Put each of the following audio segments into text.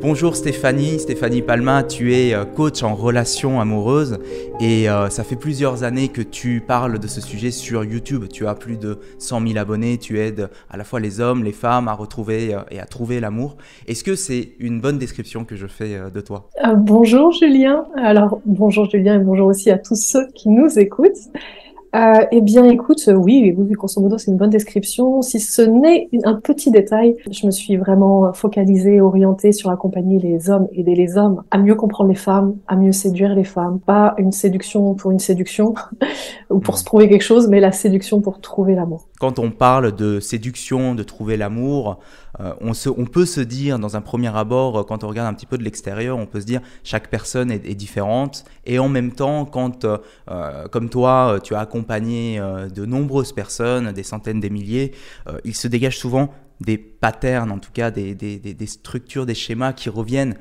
Bonjour Stéphanie, Stéphanie Palma, tu es euh, coach en relations amoureuses et euh, ça fait plusieurs années que tu parles de ce sujet sur YouTube. Tu as plus de 100 000 abonnés, tu aides à la fois les hommes, les femmes à retrouver euh, et à trouver l'amour. Est-ce que c'est une bonne description que je fais de toi? Bonjour Julien, alors bonjour Julien et bonjour aussi à tous ceux qui nous écoutent. Euh, eh bien, écoute, euh, oui, oui, grosso modo, c'est une bonne description. Si ce n'est un petit détail, je me suis vraiment focalisée, orientée sur accompagner les hommes, aider les hommes à mieux comprendre les femmes, à mieux séduire les femmes. Pas une séduction pour une séduction ou pour se prouver quelque chose, mais la séduction pour trouver l'amour. Quand on parle de séduction, de trouver l'amour, euh, on, peut se dire dans un premier abord, quand on regarde un petit peu de l'extérieur, on peut se dire chaque personne est, différente. Et en même temps, quand, comme toi, tu as accompagné euh, de nombreuses personnes, des centaines, des milliers, euh, il se dégage souvent des patterns, en tout cas des, structures, des schémas qui reviennent.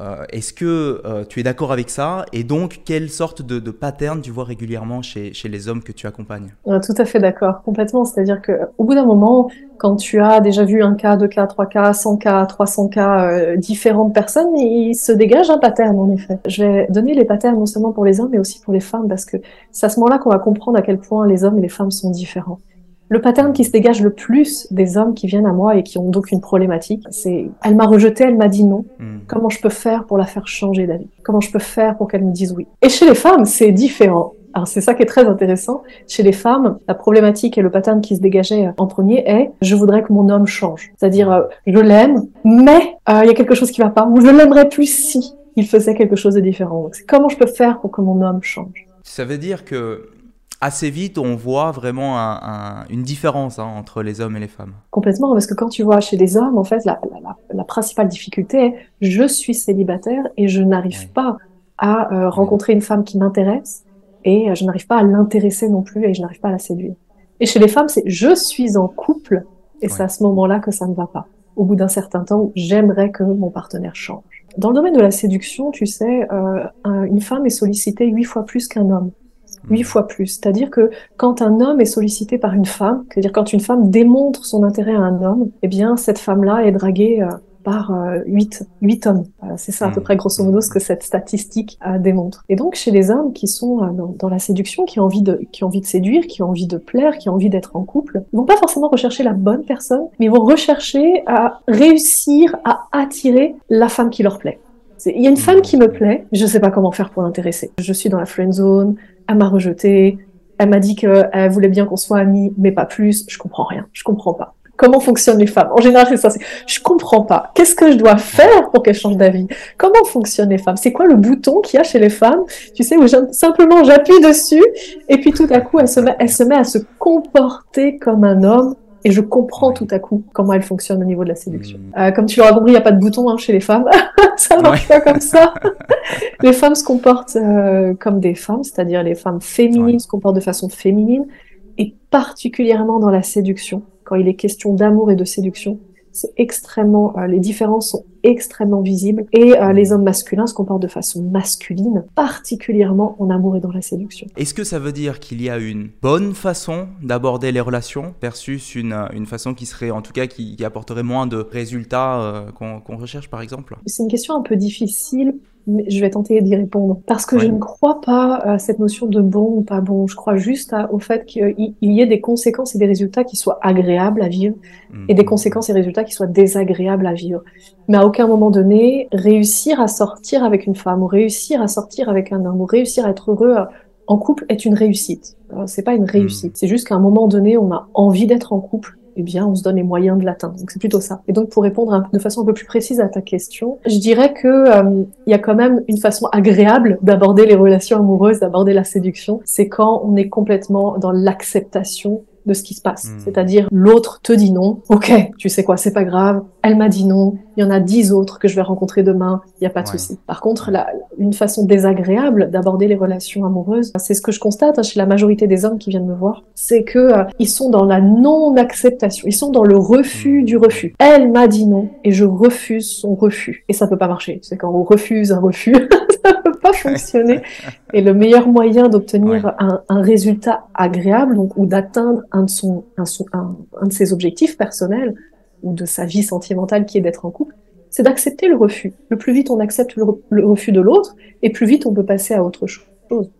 Euh, est-ce que tu es d'accord avec ça? Et donc, quelle sorte de, de pattern tu vois régulièrement chez, les hommes que tu accompagnes? Tout à fait d'accord, complètement. C'est-à-dire qu'au bout d'un moment, quand tu as déjà vu un cas, deux cas, trois cas, 100 cas, 300 cas, différentes personnes, il se dégage un pattern en effet. Je vais donner les patterns non seulement pour les hommes, mais aussi pour les femmes, parce que c'est à ce moment-là qu'on va comprendre à quel point les hommes et les femmes sont différents. Le pattern qui se dégage le plus des hommes qui viennent à moi et qui ont donc une problématique, c'est elle m'a rejeté, elle m'a dit non. Hmm. Comment je peux faire pour la faire changer d'avis? Comment je peux faire pour qu'elle me dise oui? Et chez les femmes, c'est différent. Alors c'est ça qui est très intéressant. Chez les femmes, la problématique et le pattern qui se dégageait en premier est je voudrais que mon homme change. C'est-à-dire euh, je l'aime, mais euh, il y a quelque chose qui va pas. Ou je l'aimerais plus si il faisait quelque chose de différent. Donc c'est comment je peux faire pour que mon homme change? Ça veut dire que assez vite, on voit vraiment une différence hein, entre les hommes et les femmes. Complètement, parce que quand tu vois chez les hommes, en fait, la, principale difficulté est je suis célibataire et je n'arrive pas à euh, rencontrer une femme qui m'intéresse et euh, je n'arrive pas à l'intéresser non plus et je n'arrive pas à la séduire. Et chez les femmes, c'est je suis en couple et c'est à ce moment-là que ça ne va pas. Au bout d'un certain temps, j'aimerais que mon partenaire change. Dans le domaine de la séduction, tu sais, euh, une femme est sollicitée huit fois plus qu'un homme huit fois plus. C'est-à-dire que quand un homme est sollicité par une femme, c'est-à-dire quand une femme démontre son intérêt à un homme, eh bien cette femme-là est draguée euh, par euh, huit, huit hommes. c'est ça à peu mmh. près grosso modo ce que cette statistique euh, démontre. Et donc chez les hommes qui sont dans, la séduction, qui ont envie de, qui ont envie de séduire, qui ont envie de plaire, qui ont envie d'être en couple, ils vont pas forcément rechercher la bonne personne, mais ils vont rechercher à réussir à attirer la femme qui leur plaît. Il y a une femme qui me plaît, je ne sais pas comment faire pour l'intéresser. Je suis dans la friend zone, elle m'a rejeté, elle m'a dit qu'elle voulait bien qu'on soit amis, mais pas plus. Je comprends rien, je comprends pas. Comment fonctionnent les femmes? En général, c'est ça. Je comprends pas. Qu'est-ce que je dois faire pour qu'elles changent d'avis? Comment fonctionnent les femmes? C'est quoi le bouton qu'il y a chez les femmes? Tu sais, où simplement j'appuie dessus et puis tout à coup, se elle se met à se comporter comme un homme et je comprends tout à coup comment elle fonctionne au niveau de la séduction. Hmm. Euh, comme tu l'auras compris, il n'y a pas de bouton hein, chez les femmes. ça marche pas comme ça. les femmes se comportent euh, comme des femmes, c'est-à-dire les femmes féminines se comportent de façon féminine, et particulièrement dans la séduction, quand il est question d'amour et de séduction, c'est extrêmement, euh, les différences sont extrêmement visibles et euh, les hommes masculins se comportent de façon masculine, particulièrement en amour et dans la séduction. Est-ce que ça veut dire qu'il y a une bonne façon d'aborder les relations versus une, euh, une, façon qui serait, en tout cas, qui, apporterait moins de résultats qu'on recherche, par exemple? C'est une question un peu difficile je vais tenter d'y répondre. Parce que je ne crois pas à cette notion de bon ou pas bon. Je crois juste au fait qu'il y ait des conséquences et des résultats qui soient agréables à vivre et des mhm. conséquences et résultats qui soient désagréables à vivre. Mais à aucun moment donné, réussir à sortir avec une femme ou réussir à sortir avec un homme ou réussir à être heureux en couple est une réussite. C'est pas une réussite. Mhm. C'est juste qu'à un moment donné, on a envie d'être en couple eh bien, on se donne les moyens de l'atteindre. Donc, c'est plutôt ça. Et donc, pour répondre de façon un peu plus précise à ta question, je dirais que euh, il y a quand même une façon agréable d'aborder les relations amoureuses, d'aborder la séduction. C'est quand on est complètement dans l'acceptation de ce qui se passe. Hmm. C'est-à-dire, l'autre te dit non. Ok, tu sais quoi, c'est pas grave. Elle m'a dit non. Il y en a dix autres que je vais rencontrer demain. Il n'y a pas de souci. Par contre, la, une façon désagréable d'aborder les relations amoureuses, c'est ce que je constate hein, chez la majorité des hommes qui viennent me voir, c'est que euh, ils sont dans la non-acceptation. Ils sont dans le refus hmm. du refus. Elle m'a dit non et je refuse son refus. Et ça peut pas marcher. C'est quand on refuse un refus, ça peut pas fonctionner. Et le meilleur moyen d'obtenir un, un, résultat agréable, donc, ou d'atteindre un de son, un, un, un de ses objectifs personnels ou de sa vie sentimentale qui est d'être en couple, c'est d'accepter le refus. Le plus vite on accepte le, refus de l'autre, et plus vite on peut passer à autre chose.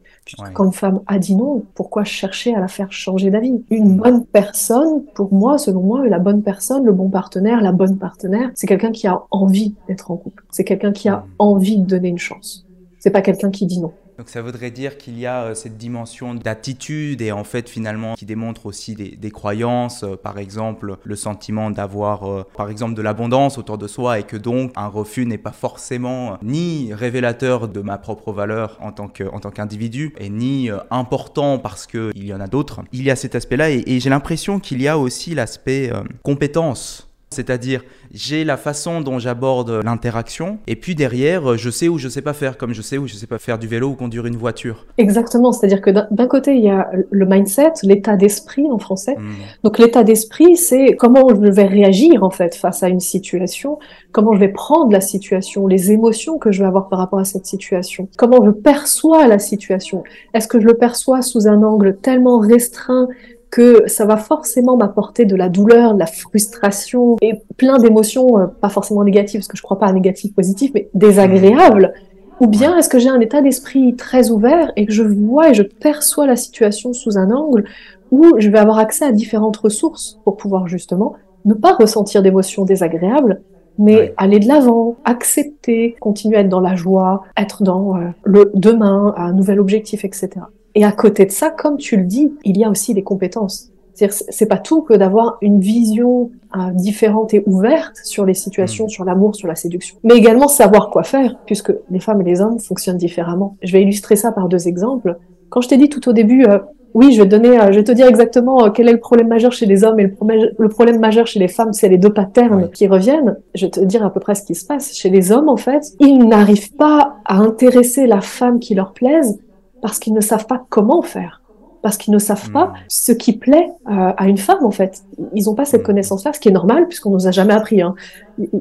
Quand une femme a dit non, pourquoi chercher à la faire changer d'avis? Une bonne personne, pour moi, selon moi, la bonne personne, le bon partenaire, la bonne partenaire, c'est quelqu'un qui a envie d'être en couple. C'est quelqu'un qui a mm. envie de donner une chance. C'est pas quelqu'un qui dit non. Donc ça voudrait dire qu'il y a euh, cette dimension d'attitude et en fait finalement qui démontre aussi des, croyances, euh, par exemple le sentiment d'avoir euh, par exemple de l'abondance autour de soi et que donc un refus n'est pas forcément ni révélateur de ma propre valeur en tant qu'individu et ni important parce qu'il y en a d'autres. Il y a cet aspect-là et, j'ai l'impression qu'il y a aussi l'aspect compétence c'est-à-dire, j'ai la façon dont j'aborde l'interaction, et puis derrière, je sais où je sais pas faire, comme je sais où je sais pas faire du vélo ou conduire une voiture. Exactement, c'est-à-dire que d'un côté, il y a le mindset, l'état d'esprit en français. Hmm. Donc l'état d'esprit, c'est comment je vais réagir en fait face à une situation, comment je vais prendre la situation, les émotions que je vais avoir par rapport à cette situation, comment je perçois la situation. Est-ce que je le perçois sous un angle tellement restreint que ça va forcément m'apporter de la douleur, de la frustration et plein d'émotions, euh, pas forcément négatives, parce que je crois pas à négatif, positif, mais désagréables. Ou bien est-ce que j'ai un état d'esprit très ouvert et que je vois et je perçois la situation sous un angle où je vais avoir accès à différentes ressources pour pouvoir justement ne pas ressentir d'émotions désagréables, mais aller de l'avant, accepter, continuer à être dans la joie, être dans euh, le demain, un nouvel objectif, etc. Et à côté de ça, comme tu le dis, il y a aussi des compétences. C'est pas tout que d'avoir une vision euh, différente et ouverte sur les situations, mm. sur l'amour, sur la séduction, mais également savoir quoi faire, puisque les femmes et les hommes fonctionnent différemment. Je vais illustrer ça par deux exemples. Quand je t'ai dit tout au début, euh, oui, je vais te donner, euh, je vais te dire exactement quel est le problème majeur chez les hommes et le, problème, le problème majeur chez les femmes, c'est les deux patterns qui reviennent. Je vais te dire à peu près ce qui se passe. Chez les hommes, en fait, ils n'arrivent pas à intéresser la femme qui leur plaise parce qu'ils ne savent pas comment faire, parce qu'ils ne savent pas hmm. ce qui plaît euh, à une femme en fait. Ils n'ont pas cette hmm. connaissance-là, ce qui est normal puisqu'on nous a jamais appris. Hein.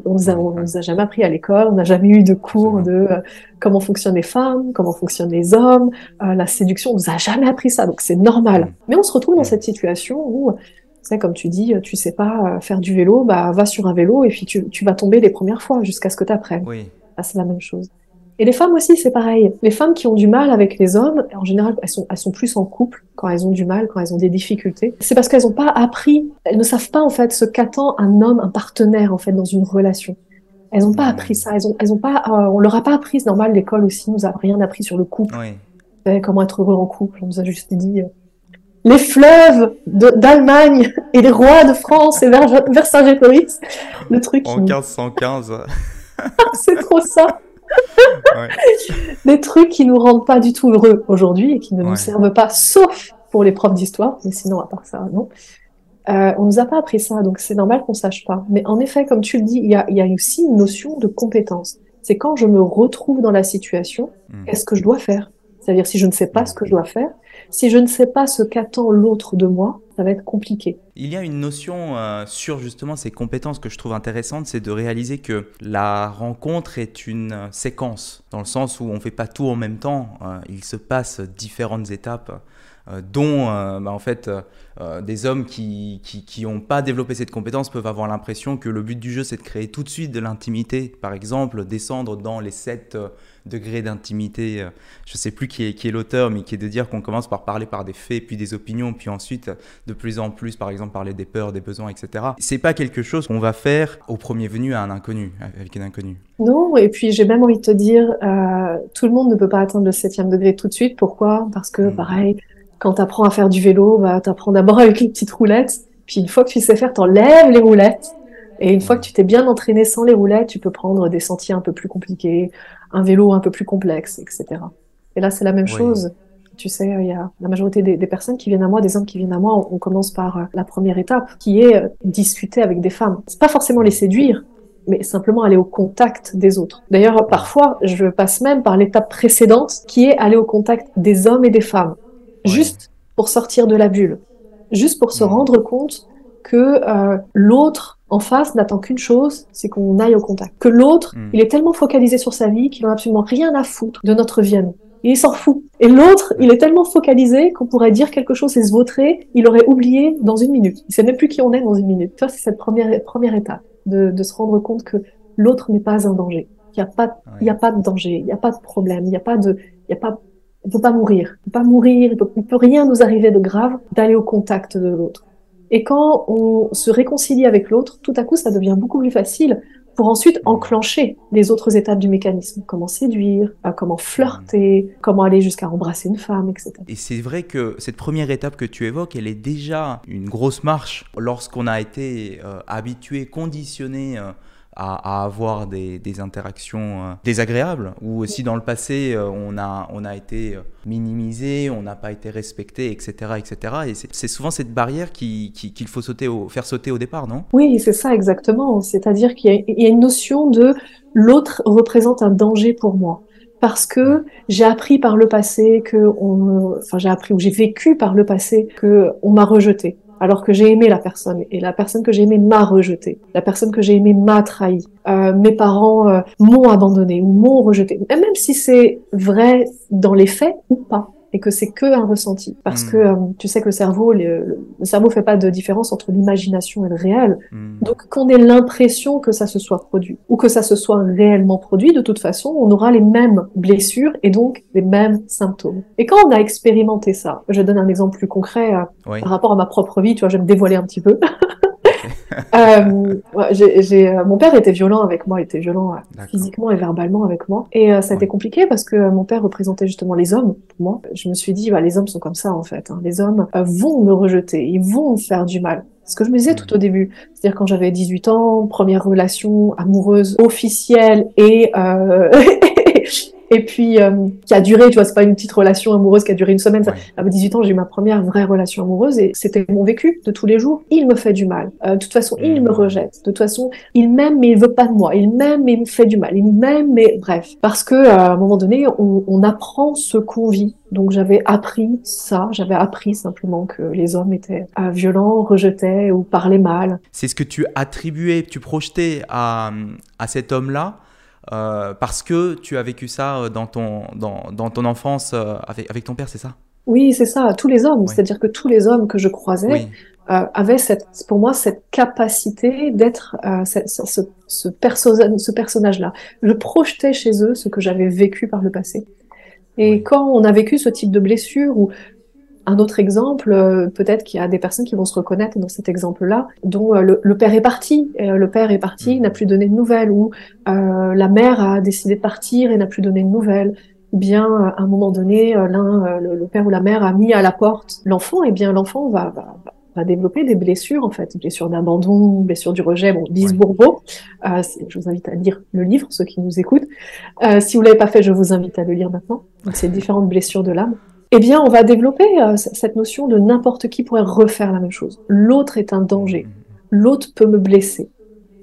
On nous a, nous a jamais appris à l'école, on n'a jamais eu de cours de euh, comment fonctionnent les femmes, comment fonctionnent les hommes, euh, la séduction. On nous a jamais appris ça, donc c'est normal. Hmm. Mais on se retrouve dans cette situation où comme tu dis, tu sais pas faire du vélo, bah va sur un vélo et puis tu, tu vas tomber les premières fois jusqu'à ce que tu apprennes. Oui. Ah, c'est la même chose. Et les femmes aussi, c'est pareil. Les femmes qui ont du mal avec les hommes, en général, elles sont, elles sont plus en couple quand elles ont du mal, quand elles ont des difficultés. C'est parce qu'elles n'ont pas appris, elles ne savent pas en fait ce qu'attend un homme, un partenaire en fait dans une relation. Elles n'ont pas appris ça. Elles ont, elles ont pas, euh, on leur a pas appris. C'est normal, l'école aussi nous a rien appris sur le couple. Oui. comment être heureux en couple. On nous a juste dit euh, les fleuves d'Allemagne et les rois de France et Vercingétorix. Le truc. En 1515. c'est trop ça. Des trucs qui nous rendent pas du tout heureux aujourd'hui et qui ne nous servent pas, sauf pour les profs d'histoire, mais sinon, à part ça, non. Euh, on nous a pas appris ça, donc c'est normal qu'on sache pas. Mais en effet, comme tu le dis, il y a, y a aussi une notion de compétence. C'est quand je me retrouve dans la situation, hmm. qu'est-ce que je dois faire? C'est-à-dire si je ne sais pas ce que je dois faire, si je ne sais pas ce qu'attend l'autre de moi, ça va être compliqué. Il y a une notion euh, sur justement ces compétences que je trouve intéressante, c'est de réaliser que la rencontre est une euh, séquence, dans le sens où on ne fait pas tout en même temps, euh, il se passe différentes étapes. Dont bah, en fait des hommes qui n'ont pas développé cette compétence peuvent avoir l'impression que le but du jeu c'est de créer tout de suite de l'intimité, par exemple descendre dans les sept degré d'intimité, euh, je ne sais plus qui est, qui est l'auteur, mais qui est de dire qu'on commence par parler par des faits, puis des opinions, puis ensuite de plus en plus, par exemple, parler des peurs, des besoins, etc. C'est pas quelque chose qu'on va faire au premier venu à un inconnu, avec un inconnu. Non, et puis j'ai même envie de te dire, euh, tout le monde ne peut pas atteindre le septième degré tout de suite. Pourquoi? Parce que, hmm. pareil, quand tu apprends à faire du vélo, bah, tu apprends d'abord avec les petites roulettes, puis une fois que tu sais faire, tu enlèves les roulettes. Et une fois que tu t'es bien entraîné sans les roulettes, tu peux prendre des sentiers un peu plus compliqués, un vélo un peu plus complexe, etc. Et là, c'est la même chose. Tu sais, il y a la majorité des, personnes qui viennent à moi, des hommes qui viennent à moi, on, commence par euh, la première étape, qui est euh, discuter avec des femmes. C'est pas forcément les séduire, mais simplement aller au contact des autres. D'ailleurs, parfois, je passe même par l'étape précédente, qui est aller au contact des hommes et des femmes, juste pour sortir de la bulle, juste pour se rendre compte que euh, l'autre en face n'attend qu'une chose, c'est qu'on aille au contact. Que l'autre, hmm. il est tellement focalisé sur sa vie qu'il n'a absolument rien à foutre de notre vie à nous. il s'en fout. Et l'autre, il est tellement focalisé qu'on pourrait dire quelque chose et se vautrer, il aurait oublié dans une minute. Il sait même plus qui on est dans une minute. Tu vois, c'est cette première, première étape de, de se rendre compte que l'autre n'est pas un danger. Il n'y a pas, il y a pas de danger, il n'y a pas de problème, il n'y a pas de, y a pas, on peut pas mourir, on peut pas mourir, il peut, peut rien nous arriver de grave d'aller au contact de l'autre. Et quand on se réconcilie avec l'autre, tout à coup, ça devient beaucoup plus facile pour ensuite enclencher les autres étapes du mécanisme. Comment séduire, euh, comment flirter, comment aller jusqu'à embrasser une femme, etc. Et c'est vrai que cette première étape que tu évoques, elle est déjà une grosse marche lorsqu'on a été euh, habitué, conditionné. Euh, à, avoir des, interactions euh, désagréables, ou aussi dans le passé, euh, on, a, on a été euh, minimisé, on n'a pas été respecté, etc. etc. Et c'est souvent cette barrière qu'il qui, faut sauter au, faire sauter au départ, non? Oui, c'est ça exactement. C'est-à-dire qu'il y, a une notion de l'autre représente un danger pour moi parce que j'ai appris par le passé que on, enfin j'ai appris ou j'ai vécu par le passé que on m'a rejeté alors que j'ai aimé la personne. Et la personne que j'ai aimée m'a rejeté, la personne que j'ai aimée m'a trahi, euh, mes parents euh, m'ont abandonné ou m'ont rejeté, même si c'est vrai dans les faits ou pas et que c'est que un ressenti. Parce hmm. que euh, tu sais que le cerveau, le, le, cerveau fait pas de différence entre l'imagination et le réel. Hmm. Donc qu'on ait l'impression que ça se soit produit ou que ça se soit réellement produit, de toute façon, on aura les mêmes blessures et donc les mêmes symptômes. Et quand on a expérimenté ça, je donne un exemple plus concret euh, par rapport à ma propre vie, tu vois, je vais me dévoiler un petit peu. euh, j'ai, euh, mon père était violent avec moi, il était violent euh, physiquement et verbalement avec moi. Et euh, ça a été compliqué parce que mon père représentait justement les hommes pour moi. Je me suis dit, bah, les hommes sont comme ça en fait. Hein. Les hommes vont me rejeter, ils vont me faire du mal. Ce que je me disais tout au début, c'est-à-dire quand j'avais 18 ans, première relation amoureuse officielle et euh, et puis euh, qui a duré, tu vois, c'est pas une petite relation amoureuse qui a duré une semaine. Ça, à 18 ans, j'ai eu ma première vraie relation amoureuse et c'était mon vécu de tous les jours. Il me fait du mal. Euh, de toute façon, il me mmh. rejette. De toute façon, il m'aime mais il veut pas de moi. Il m'aime mais il me fait du mal. Il m'aime mais bref, parce que euh, à un moment donné, on, on apprend ce qu'on vit. Donc j'avais appris ça, j'avais appris simplement que les hommes étaient euh, violents, rejetaient ou parlaient mal. C'est ce que tu attribuais, tu projetais à, à cet homme-là euh, parce que tu as vécu ça euh, dans ton, dans, dans ton enfance euh, avec, avec ton père, c'est ça? Oui, c'est ça, tous les hommes. C'est-à-dire que tous les hommes que je croisais avaient cette, pour moi cette capacité d'être ce, ce, ce, ce personnage-là. Je projetais chez eux ce que j'avais vécu par le passé. Et quand on a vécu ce type de blessure ou un autre exemple, euh, peut-être qu'il y a des personnes qui vont se reconnaître dans cet exemple-là, dont euh, le, père est parti, euh, le père est parti, il n'a plus donné de nouvelles, ou la mère a décidé de partir et n'a plus donné de nouvelles, ou bien à un moment donné, l'un, le, père ou la mère a mis à la porte l'enfant, et bien l'enfant va, va, va, développer des blessures en fait, blessures d'abandon, blessures du rejet, bon, Lise Bourbeau. je vous invite à lire le livre, ceux qui nous écoutent. si vous l'avez pas fait, je vous invite à le lire maintenant. C'est différentes blessures de l'âme eh bien, on va développer euh, cette notion de n'importe qui pourrait refaire la même chose. L'autre est un danger. L'autre peut me blesser.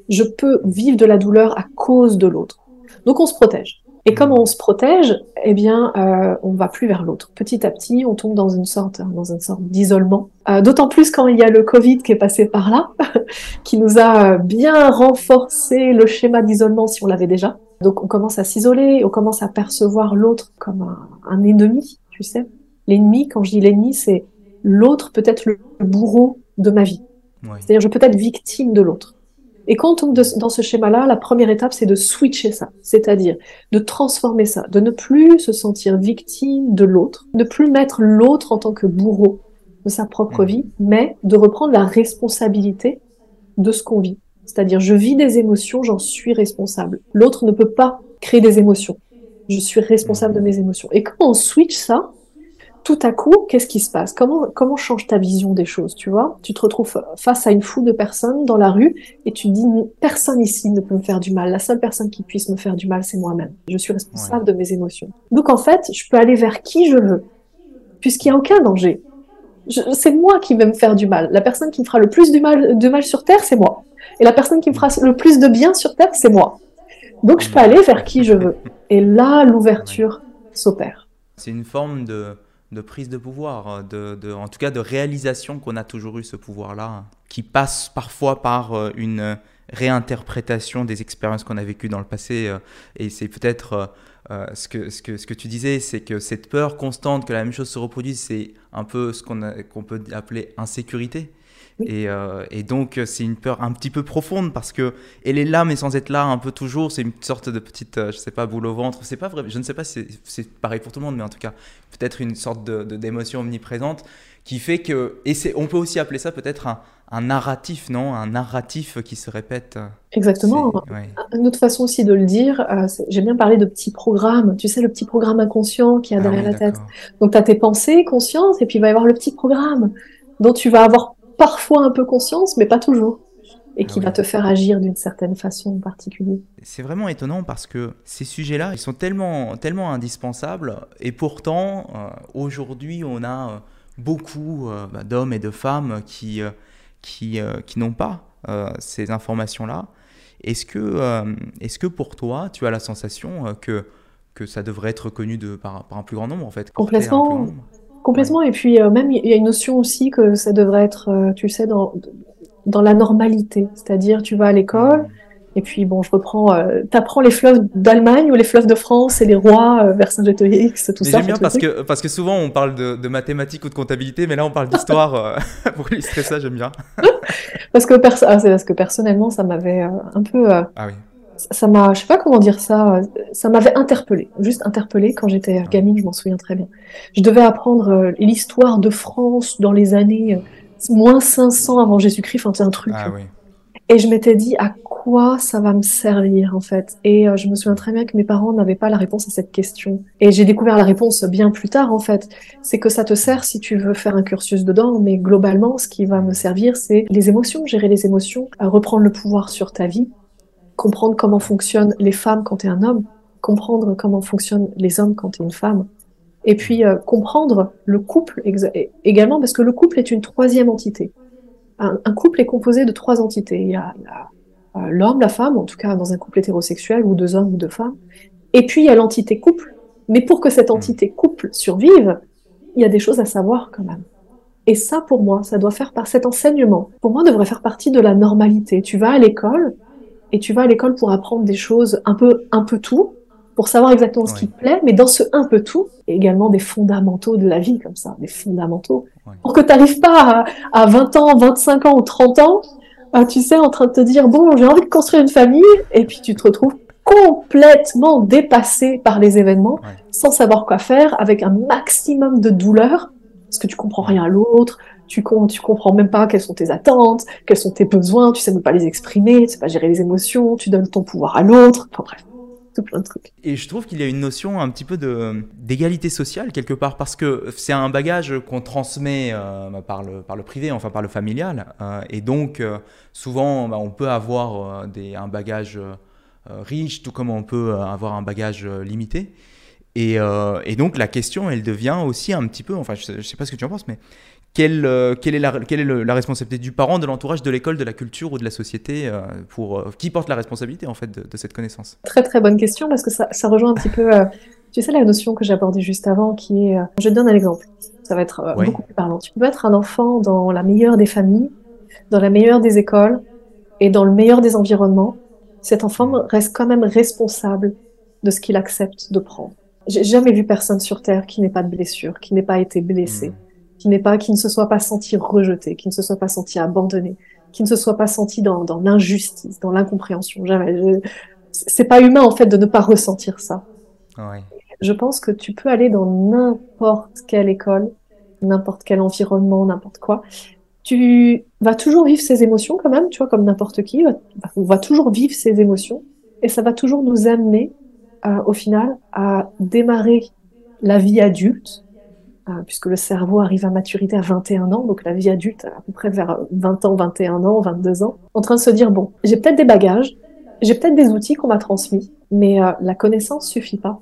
Je peux vivre de la douleur à cause de l'autre. Donc, on se protège. Et comme on se protège, eh bien, euh, on va plus vers l'autre. Petit à petit, on tombe dans une sorte, dans une sorte d'isolement. Euh, D'autant plus quand il y a le Covid qui est passé par là, qui nous a bien renforcé le schéma d'isolement si on l'avait déjà. Donc, on commence à s'isoler, on commence à percevoir l'autre comme un, un ennemi, tu sais. L'ennemi, quand je dis l'ennemi, c'est l'autre peut être le bourreau de ma vie. C'est-à-dire, je peux être victime de l'autre. Et quand on tombe dans ce schéma-là, la première étape, c'est de switcher ça, c'est-à-dire de transformer ça, de ne plus se sentir victime de l'autre, ne plus mettre l'autre en tant que bourreau de sa propre vie, mais de reprendre la responsabilité de ce qu'on vit. C'est-à-dire, je vis des émotions, j'en suis responsable. L'autre ne peut pas créer des émotions. Je suis responsable de mes émotions. Et quand on switch ça, tout à coup, qu'est-ce qui se passe? Comment comment change ta vision des choses Tu vois? Tu te retrouves face à une foule de personnes dans la rue et tu dis personne ici ne peut me faire du mal. La seule personne qui puisse me faire du mal, c'est moi-même. Je suis responsable de mes émotions. Donc en fait, je peux aller vers qui je veux, puisqu'il n'y a aucun danger. C'est moi qui vais me faire du mal. La personne qui me fera le plus du mal, de mal sur terre, c'est moi. Et la personne qui me fera le plus de bien sur terre, c'est moi. Donc je peux aller vers qui je veux. Et là, l'ouverture s'opère. C'est une forme de de prise de pouvoir, de, en tout cas de réalisation qu'on a toujours eu ce pouvoir-là, qui passe parfois par euh, une réinterprétation des expériences qu'on a vécues dans le passé. Euh, et c'est peut-être euh, ce, que, ce, que, ce que tu disais, c'est que cette peur constante que la même chose se reproduise, c'est un peu ce qu'on qu'on peut appeler insécurité. Et, euh, et, donc, c'est une peur un petit peu profonde parce que elle est là, mais sans être là un peu toujours. C'est une sorte de petite, je sais pas, boule au ventre. C'est pas vrai. Je ne sais pas si c'est pareil pour tout le monde, mais en tout cas, peut-être une sorte d'émotion de, omniprésente qui fait que. Et on peut aussi appeler ça peut-être un, un narratif, non? Un narratif qui se répète. Exactement. Une autre façon aussi de le dire, euh, j'aime bien parler de petits programmes. Tu sais, le petit programme inconscient qui a ah derrière la tête. Donc, tu as tes pensées conscientes et puis il va y avoir le petit programme dont tu vas avoir parfois un peu conscience, mais pas toujours. Et ah qui va te faire agir d'une certaine façon particulière. C'est vraiment étonnant parce que ces sujets-là, ils sont tellement, tellement indispensables. Et pourtant, euh, aujourd'hui, on a euh, beaucoup bah, d'hommes et de femmes qui qui, euh, qui n'ont pas euh, ces informations-là. Est-ce que, euh, est-ce que pour toi, tu as la sensation que, que ça devrait être connu de, par, par un plus grand nombre en fait? Complètement. Complètement. Et puis même, il y a une notion aussi que ça devrait être, tu sais, dans, dans la normalité. C'est-à-dire, tu vas à l'école. Et puis, bon, je reprends, euh, t'apprends les fleuves d'Allemagne ou les fleuves de France et les rois, euh, Vercingétorix, tout ça. J'aime bien parce que, parce que souvent on parle de, de, mathématiques ou de comptabilité, mais là on parle d'histoire euh, pour illustrer ça, j'aime bien. parce, que ah, parce que personnellement, ça m'avait euh, un peu. ah oui. Ça m'a, je sais pas comment dire ça, ça m'avait interpellé, juste interpellé quand j'étais gamine, je m'en souviens très bien. Je devais apprendre l'histoire de France dans les années moins 500 avant Jésus-Christ, enfin c'est un truc. Ah oui. Et je m'étais dit à quoi ça va me servir en fait? Et euh, je me souviens très bien que mes parents n'avaient pas la réponse à cette question. Et j'ai découvert la réponse bien plus tard en fait. C'est que ça te sert si tu veux faire un cursus dedans, mais globalement, ce qui va me servir, c'est les émotions, gérer les émotions, reprendre le pouvoir sur ta vie, comprendre comment fonctionnent les femmes quand tu es un homme, comprendre comment fonctionnent les hommes quand tu es une femme. Et puis euh, comprendre le couple également, parce que le couple est une troisième entité un, couple est composé de trois entités. Il y a, euh, l'homme, la femme, en tout cas dans un couple hétérosexuel, ou deux hommes ou deux femmes. Et puis il y a l'entité couple. Mais pour que cette entité couple survive, il y a des choses à savoir quand même. Et ça, pour moi, ça doit faire par cet enseignement. Pour moi, devrait faire partie de la normalité. Tu vas à l'école et tu vas à l'école pour apprendre des choses un peu, un peu tout, pour savoir exactement ce qui te plaît, mais dans ce un peu tout, également des fondamentaux de la vie comme ça, des fondamentaux. Pour que tu n'arrives pas à, à, 20 ans, 25 ans ou 30 ans, euh, tu sais, en train de te dire, bon, j'ai envie de construire une famille, et puis tu te retrouves complètement dépassé par les événements, sans savoir quoi faire, avec un maximum de douleur, parce que tu comprends rien à l'autre, tu, tu comprends même pas quelles sont tes attentes, quels sont tes besoins, tu sais même pas les exprimer, tu sais pas gérer les émotions, tu donnes ton pouvoir à l'autre, enfin bref plein de trucs. Et je trouve qu'il y a une notion un petit peu d'égalité sociale quelque part, parce que c'est un bagage qu'on transmet euh, par, le, par le privé, enfin par le familial. Euh, et donc, euh, souvent, bah, on peut avoir des, un bagage riche, tout comme on peut avoir un bagage limité. Et, et, donc, la question, elle devient aussi un petit peu, enfin, je ne sais pas ce que tu en penses, mais quelle, euh, quelle, est, la, quelle est la responsabilité du parent, de l'entourage, de l'école, de la culture ou de la société euh, pour euh, Qui porte la responsabilité en fait de, cette connaissance? Très très bonne question parce que ça, ça rejoint un petit peu, tu sais, la notion que j'ai abordée juste avant qui est, je te donne un exemple, ça va être beaucoup plus parlant. Tu peux être un enfant dans la meilleure des familles, dans la meilleure des écoles et dans le meilleur des environnements. Cet enfant mm. reste quand même responsable de ce qu'il accepte de prendre. J'ai jamais vu personne sur Terre qui n'ait pas de blessure, qui n'ait pas été blessé. Mm qui n'est pas, qui ne se soit pas senti rejeté, qui ne se soit pas senti abandonné, qui ne se soit pas senti dans, dans l'injustice, dans l'incompréhension. Jamais. C'est pas humain en fait de ne pas ressentir ça. Ouais. Je pense que tu peux aller dans n'importe quelle école, n'importe quel environnement, n'importe quoi. Tu vas toujours vivre ces émotions quand même, tu vois, comme n'importe qui. On va toujours vivre ces émotions et ça va toujours nous amener, euh, au final, à démarrer la vie adulte puisque le cerveau arrive à maturité à 21 ans, donc la vie adulte à peu près vers 20 ans, 21 ans, 22 ans, en train de se dire, bon, j'ai peut-être des bagages, j'ai peut-être des outils qu'on m'a transmis, mais euh, la connaissance suffit pas.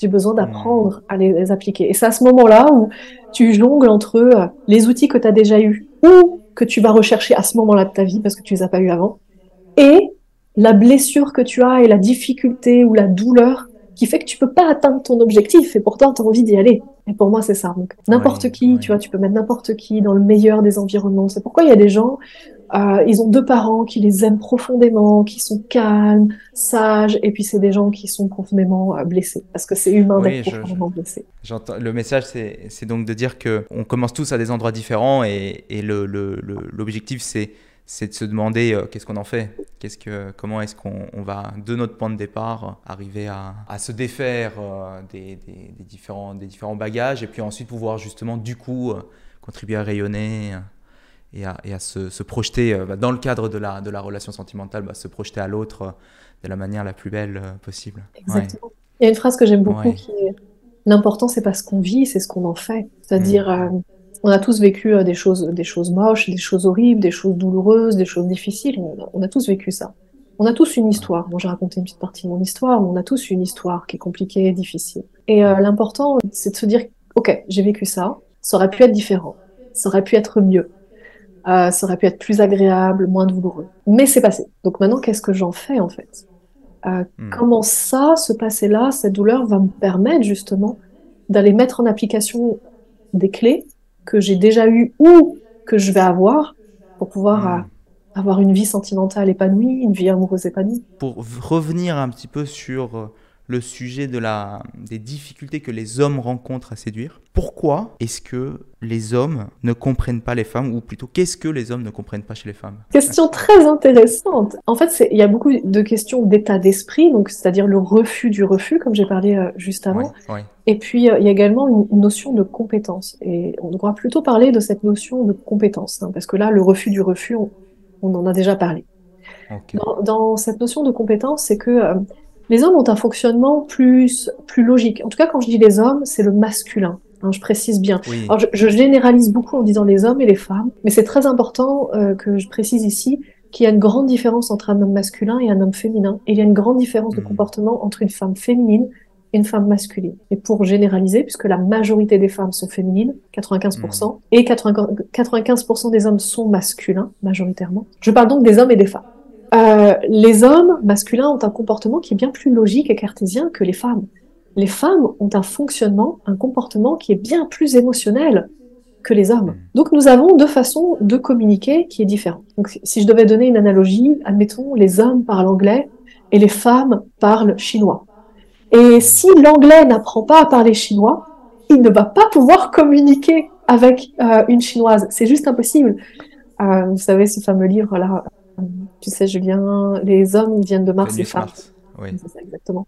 J'ai besoin d'apprendre à les, appliquer. Et c'est à ce moment-là où tu jongles entre euh, les outils que tu as déjà eus ou que tu vas rechercher à ce moment-là de ta vie parce que tu les as pas eus avant, et la blessure que tu as et la difficulté ou la douleur qui fait que tu peux pas atteindre ton objectif et pourtant tu as envie d'y aller. Et pour moi, c'est ça. Donc, n'importe qui, tu vois, tu peux mettre n'importe qui dans le meilleur des environnements. C'est pourquoi il y a des gens euh, ils ont deux parents qui les aiment profondément, qui sont calmes, sages, et puis c'est des gens qui sont profondément euh, blessés, parce que c'est humain d'être profondément blessé. J'entends. Le message, c'est donc de dire que on commence tous à des endroits différents, et, et l'objectif, c'est c'est de se demander euh, qu'est-ce qu'on en fait, qu'est-ce que, comment est-ce qu'on va, de notre point de départ, arriver à, à se défaire des, des, des, différents, des différents bagages et puis ensuite pouvoir justement du coup contribuer à rayonner et à, et à se, se, projeter euh, bah, dans le cadre de la, de la relation sentimentale, bah, se projeter à l'autre euh, de la manière la plus belle euh, possible. Exactement. Il y a une phrase que j'aime beaucoup qui est L'important, c'est pas ce qu'on vit, c'est ce qu'on en fait. C'est-à-dire, mm. On a tous vécu des choses, des choses moches, des choses horribles, des choses douloureuses, des choses difficiles. On a, on a tous vécu ça. On a tous une histoire. Moi, j'ai raconté une petite partie de mon histoire, mais on a tous une histoire qui est compliquée et difficile. Et l'important, c'est de se dire, ok, j'ai vécu ça. Ça aurait pu être différent. Ça aurait pu être mieux euh, ça aurait pu être plus agréable, moins douloureux. Mais c'est passé. Donc maintenant, qu'est-ce que j'en fais en fait? Euh, hmm. Comment ça, se passer là, cette douleur va me permettre justement d'aller mettre en application des clés que j'ai déjà eues ou que je vais avoir pour pouvoir hmm. euh, avoir une vie sentimentale épanouie, une vie amoureuse épanouie. Pour revenir un petit peu sur euh, le sujet de la, des difficultés que les hommes rencontrent à séduire. Pourquoi est-ce que les hommes ne comprennent pas les femmes, ou plutôt qu'est-ce que les hommes ne comprennent pas chez les femmes? Question très intéressante. En fait, il y a beaucoup de questions d'état d'esprit, donc c'est-à-dire le refus du refus, comme j'ai parlé euh, juste avant. Et puis, euh, il y a également une notion de compétence. Et on devra plutôt parler de cette notion de compétence, hein, parce que là, le refus du refus, on, en a déjà parlé. Dans, cette notion de compétence, c'est que euh, les hommes ont un fonctionnement plus, plus logique. En tout cas, quand je dis les hommes, c'est le masculin. Hein, je précise bien. Alors, je, généralise beaucoup en disant les hommes et les femmes, mais c'est très important euh, que je précise ici qu'il y a une grande différence entre un homme masculin et un homme féminin. Et il y a une grande différence de hmm. comportement entre une femme féminine et une femme masculine. Et pour généraliser, puisque la majorité des femmes sont féminines, 95%, hmm. et 95% des hommes sont masculins, majoritairement, je parle donc des hommes et des femmes. Euh, les hommes masculins ont un comportement qui est bien plus logique et cartésien que les femmes. Les femmes ont un fonctionnement, un comportement qui est bien plus émotionnel que les hommes. Hmm. Donc nous avons deux façons de communiquer qui est différente. Donc si je devais donner une analogie, admettons les hommes parlent anglais et les femmes parlent chinois. Et si l'anglais n'apprend pas à parler chinois, il ne va pas pouvoir communiquer avec euh, une chinoise. C'est juste impossible. Euh, vous savez ce fameux livre là, tu sais, Julien, les hommes viennent de Mars et femmes. Oui. C'est ça, exactement.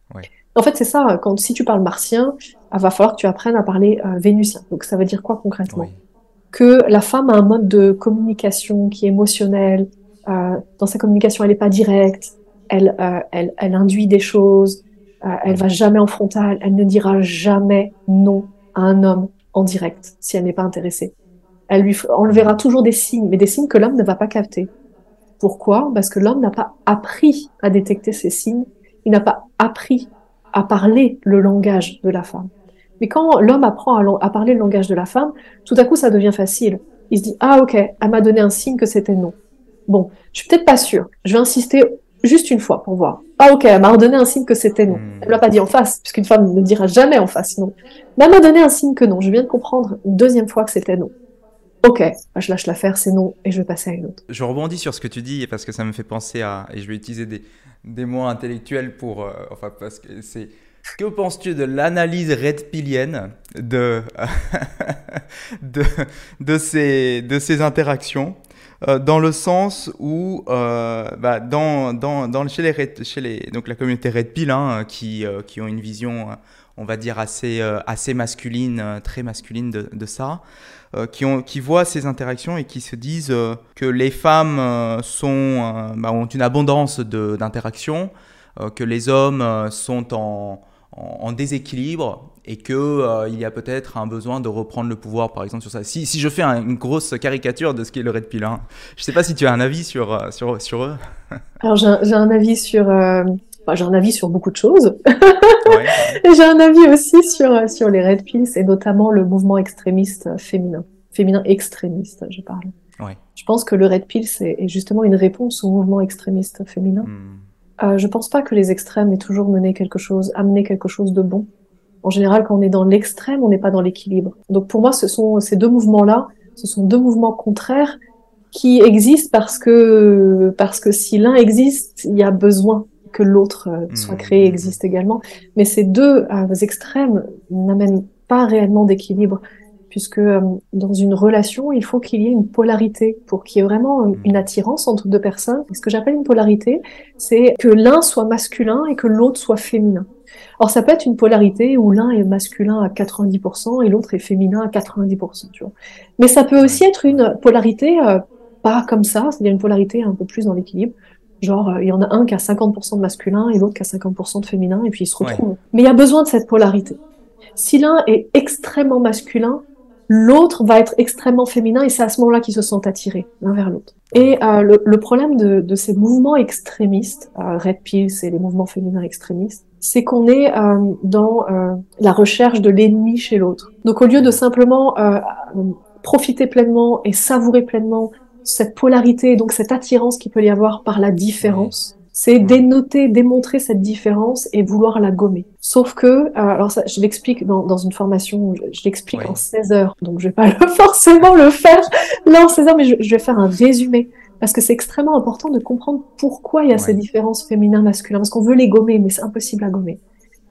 En fait, c'est ça. Quand si tu parles martien, il va falloir que tu apprennes à parler euh, vénusien. Donc, ça veut dire quoi concrètement? Que la femme a un mode de communication qui est émotionnel. Euh, dans sa communication, elle n'est pas directe. Elle, euh, elle, elle, induit des choses. Elle va jamais en frontal. Elle ne dira jamais non à un homme en direct si elle n'est pas intéressée. Elle lui enlèvera toujours des signes, mais des signes que l'homme ne va pas capter. Pourquoi? Parce que l'homme n'a pas appris à détecter ces signes, il n'a pas appris à parler le langage de la femme. Mais quand l'homme apprend à, parler le langage de la femme, tout à coup ça devient facile. Il se dit ah ok, elle m'a donné un signe que c'était non. Bon, je suis peut-être pas sûre. Je vais insister juste une fois pour voir. Ah ok, elle m'a donné un signe que c'était non. Elle l'a pas dit en face, puisqu'une femme ne dira jamais en face non. Mais elle m'a donné un signe que non. Je viens de comprendre une deuxième fois que c'était non. Ok, je lâche l'affaire, c'est non, et je vais passer à une autre. Je rebondis sur ce que tu dis parce que ça me fait penser à, et je vais utiliser des, des mots intellectuels pour, euh, enfin parce que c'est, que penses-tu de l'analyse red pilienne de, de, de, ces, de ces interactions euh, dans le sens où, euh, bah, dans, dans, dans, chez, les, chez les, donc la communauté Red Pill, hein, qui, qui ont une vision, on va dire, assez, assez masculine, très masculine de, de ça, euh, qui, voient ces interactions et qui se disent euh, que les femmes euh, bah, ont une abondance d'interactions, que les hommes sont en, déséquilibre et qu'il il y a peut-être un besoin de reprendre le pouvoir, par exemple, sur ça. Si, je fais une grosse caricature de ce qu'est le Red Pill, hein, je ne sais pas si tu as un avis sur eux. Alors, j'ai un, avis sur... j'ai un avis sur beaucoup de choses. et j'ai un avis aussi sur, sur les Red Pills et notamment le mouvement extrémiste féminin féminin extrémiste, je parle. Je pense que le Red Pill, c'est justement une réponse au mouvement extrémiste féminin. Hmm. Euh, je pense pas que les extrêmes aient toujours mené quelque chose, amené quelque chose de bon. En général, quand on est dans l'extrême, on n'est pas dans l'équilibre. Donc pour moi, ce sont ces deux mouvements-là, ce sont deux mouvements contraires qui existent parce que, parce que si l'un existe, il y a besoin que l'autre euh, soit créé, mmh. existe également. Mais ces deux euh, extrêmes n'amènent pas réellement d'équilibre, puisque euh, dans une relation, il faut qu'il y ait une polarité pour qu'il y ait vraiment mmh. une attirance entre deux personnes. ce que j'appelle une polarité, c'est que l'un soit masculin et que l'autre soit féminin. Alors ça peut être une polarité où l'un est masculin à 90% et l'autre est féminin à 90%, tu vois. Mais ça peut aussi être une polarité pas comme ça, c'est-à-dire une polarité un peu plus dans l'équilibre. Genre, euh, il y en a un qui a 50% de masculin et l'autre qui a 50% de féminin, et puis ils se retrouvent. Mais il y a besoin de cette polarité. Si l'un est extrêmement masculin, l'autre va être extrêmement féminin, et c'est à ce moment-là qu'ils se sentent attirés l'un vers l'autre. Et euh, le, problème de, ces mouvements extrémistes, euh, Red Pill, c'est les mouvements féminins extrémistes, c'est qu'on est, dans la recherche de l'ennemi chez l'autre. Donc au lieu de simplement profiter pleinement et savourer pleinement cette polarité, donc cette attirance qu'il peut y avoir par la différence. C'est dénoter, démontrer cette différence et vouloir la gommer. Sauf que, euh, alors ça, je l'explique dans, dans, une formation, je, l'explique en 16 heures, donc je vais pas forcément le faire là en 16 heures, mais je, vais faire un résumé. Parce que c'est extrêmement important de comprendre pourquoi il y a ces différences féminin-masculin. Parce qu'on veut les gommer, mais c'est impossible à gommer.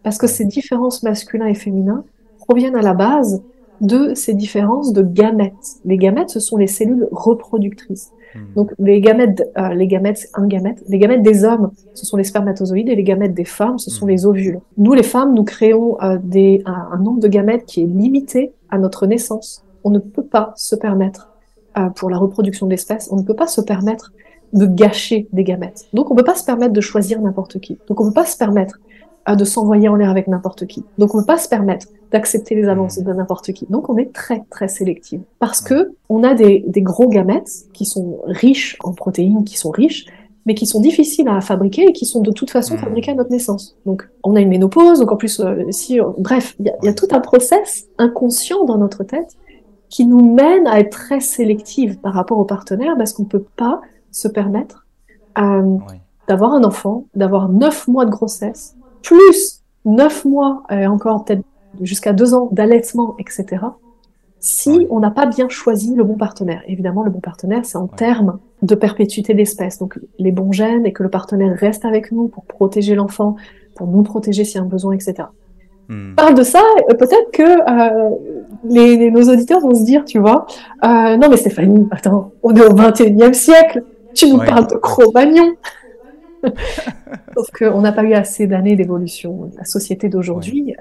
Parce que ces différences masculin et féminin proviennent à la base de ces différences de gamètes. Les gamètes, ce sont les cellules reproductrices. Hmm. Donc les gamètes, euh, les gamètes, un gamète, les gamètes des hommes, ce sont les spermatozoïdes et les gamètes des femmes, ce sont hmm. les ovules. Nous, les femmes, nous créons euh, des, un, nombre de gamètes qui est limité à notre naissance. On ne peut pas se permettre, euh, pour la reproduction de l'espèce, on ne peut pas se permettre de gâcher des gamètes. Donc on ne peut pas se permettre de choisir n'importe qui. Donc on ne peut pas se permettre de s'envoyer en l'air avec n'importe qui. Donc on ne peut pas se permettre d'accepter les avances mmh. de n'importe qui. Donc on est très très sélectif parce que on a des, des, gros gamètes qui sont riches en protéines, qui sont riches, mais qui sont difficiles à fabriquer et qui sont de toute façon mmh. fabriqués à notre naissance. Donc on a une ménopause, donc en plus euh, si euh, bref, il y, y, a tout un process inconscient dans notre tête qui nous mène à être très sélective par rapport aux partenaires parce qu'on peut pas se permettre euh, d'avoir un enfant, d'avoir neuf mois de grossesse, plus neuf mois et encore peut-être jusqu'à deux ans d'allaitement, etc., si on n'a pas bien choisi le bon partenaire. Évidemment, le bon partenaire, c'est en termes de perpétuité d'espèce. Donc, les bons gènes et que le partenaire reste avec nous pour protéger l'enfant, pour nous protéger s'il y a un besoin, etc. Hmm. Parle de ça, euh, peut-être que euh, les, nos auditeurs vont se dire, tu vois, euh, non mais Stéphanie, attends, on est au 21e siècle, tu nous parles de Cro-Magnon. Sauf qu'on n'a pas eu assez d'années d'évolution. La société d'aujourd'hui,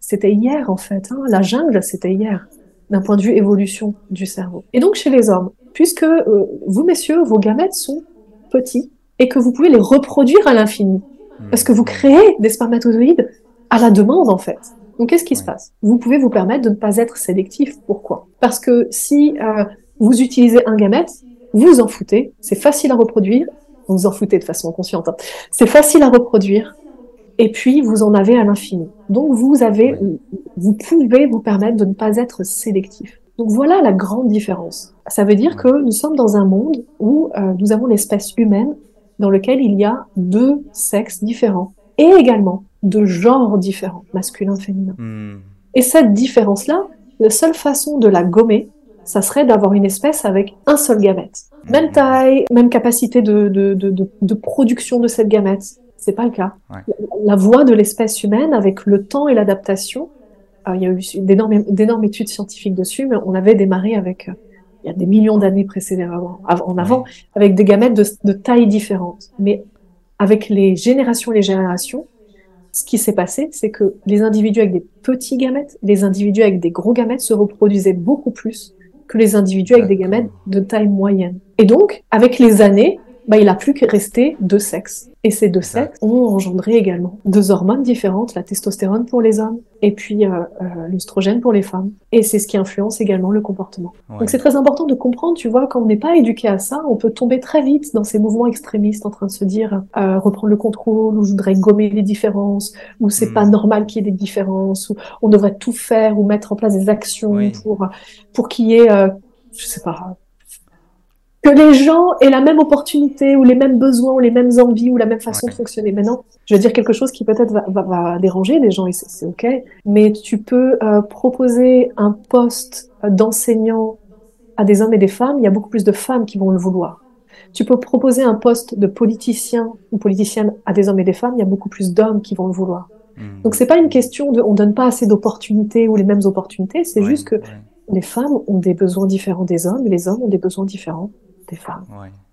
c'était hier en fait. Hein. La jungle, c'était hier, d'un point de vue évolution du cerveau. Et donc chez les hommes, puisque euh, vous, messieurs, vos gamètes sont petits et que vous pouvez les reproduire à l'infini, hmm. parce que vous créez des spermatozoïdes à la demande en fait. Donc qu'est-ce qui se passe? Vous pouvez vous permettre de ne pas être sélectif. Pourquoi? Parce que si euh, vous utilisez un gamète, vous en foutez, c'est facile à reproduire, vous vous en foutez de façon consciente, hein. c'est facile à reproduire, et puis vous en avez à l'infini. Donc vous avez, vous pouvez vous permettre de ne pas être sélectif. Donc voilà la grande différence. Ça veut dire que nous sommes dans un monde où euh, nous avons l'espèce humaine dans lequel il y a deux sexes différents et également deux genres différents, masculin, féminin. Hmm. Et cette différence-là, la seule façon de la gommer, ça serait d'avoir une espèce avec un seul gamète. Même hmm. taille, même capacité de, de, de, de production de cette gamète, c'est pas le cas. La, voie de l'espèce humaine, avec le temps et l'adaptation, euh, il y a eu d'énormes études scientifiques dessus, mais on avait démarré avec, euh, il y a des millions d'années précédemment, en avant, avec des gamètes de, de tailles différentes. Mais avec les générations et les générations, ce qui s'est passé, c'est que les individus avec des petits gamètes, les individus avec des gros gamètes se reproduisaient beaucoup plus que les individus avec des gamètes de taille moyenne. Et donc, avec les années, bah, il a plus que rester deux sexes. Et ces deux sexes ont engendré également deux hormones différentes, la testostérone pour les hommes et puis euh, euh, l'œstrogène pour les femmes. Et c'est ce qui influence également le comportement. Donc c'est très important de comprendre, tu vois, quand on n'est pas éduqué à ça, on peut tomber très vite dans ces mouvements extrémistes en train de se dire euh, reprendre le contrôle, ou je voudrais gommer les différences, ou c'est pas hmm. normal qu'il y ait des différences, ou on devrait tout faire ou mettre en place des actions pour pour qu'il y ait euh, je sais pas, que les gens aient la même opportunité ou les mêmes besoins ou les mêmes envies ou la même façon de fonctionner. Maintenant, je vais dire quelque chose qui peut-être va, va, va, déranger les gens et c'est ok, mais tu peux euh, proposer un poste d'enseignant à des hommes et des femmes, il y a beaucoup plus de femmes qui vont le vouloir. Tu peux proposer un poste de politicien ou politicienne à des hommes et des femmes, il y a beaucoup plus d'hommes qui vont le vouloir. Hmm. Donc c'est pas une question de, on donne pas assez d'opportunités ou les mêmes opportunités, c'est juste que les femmes ont des besoins différents des hommes et les hommes ont des besoins différents des femmes.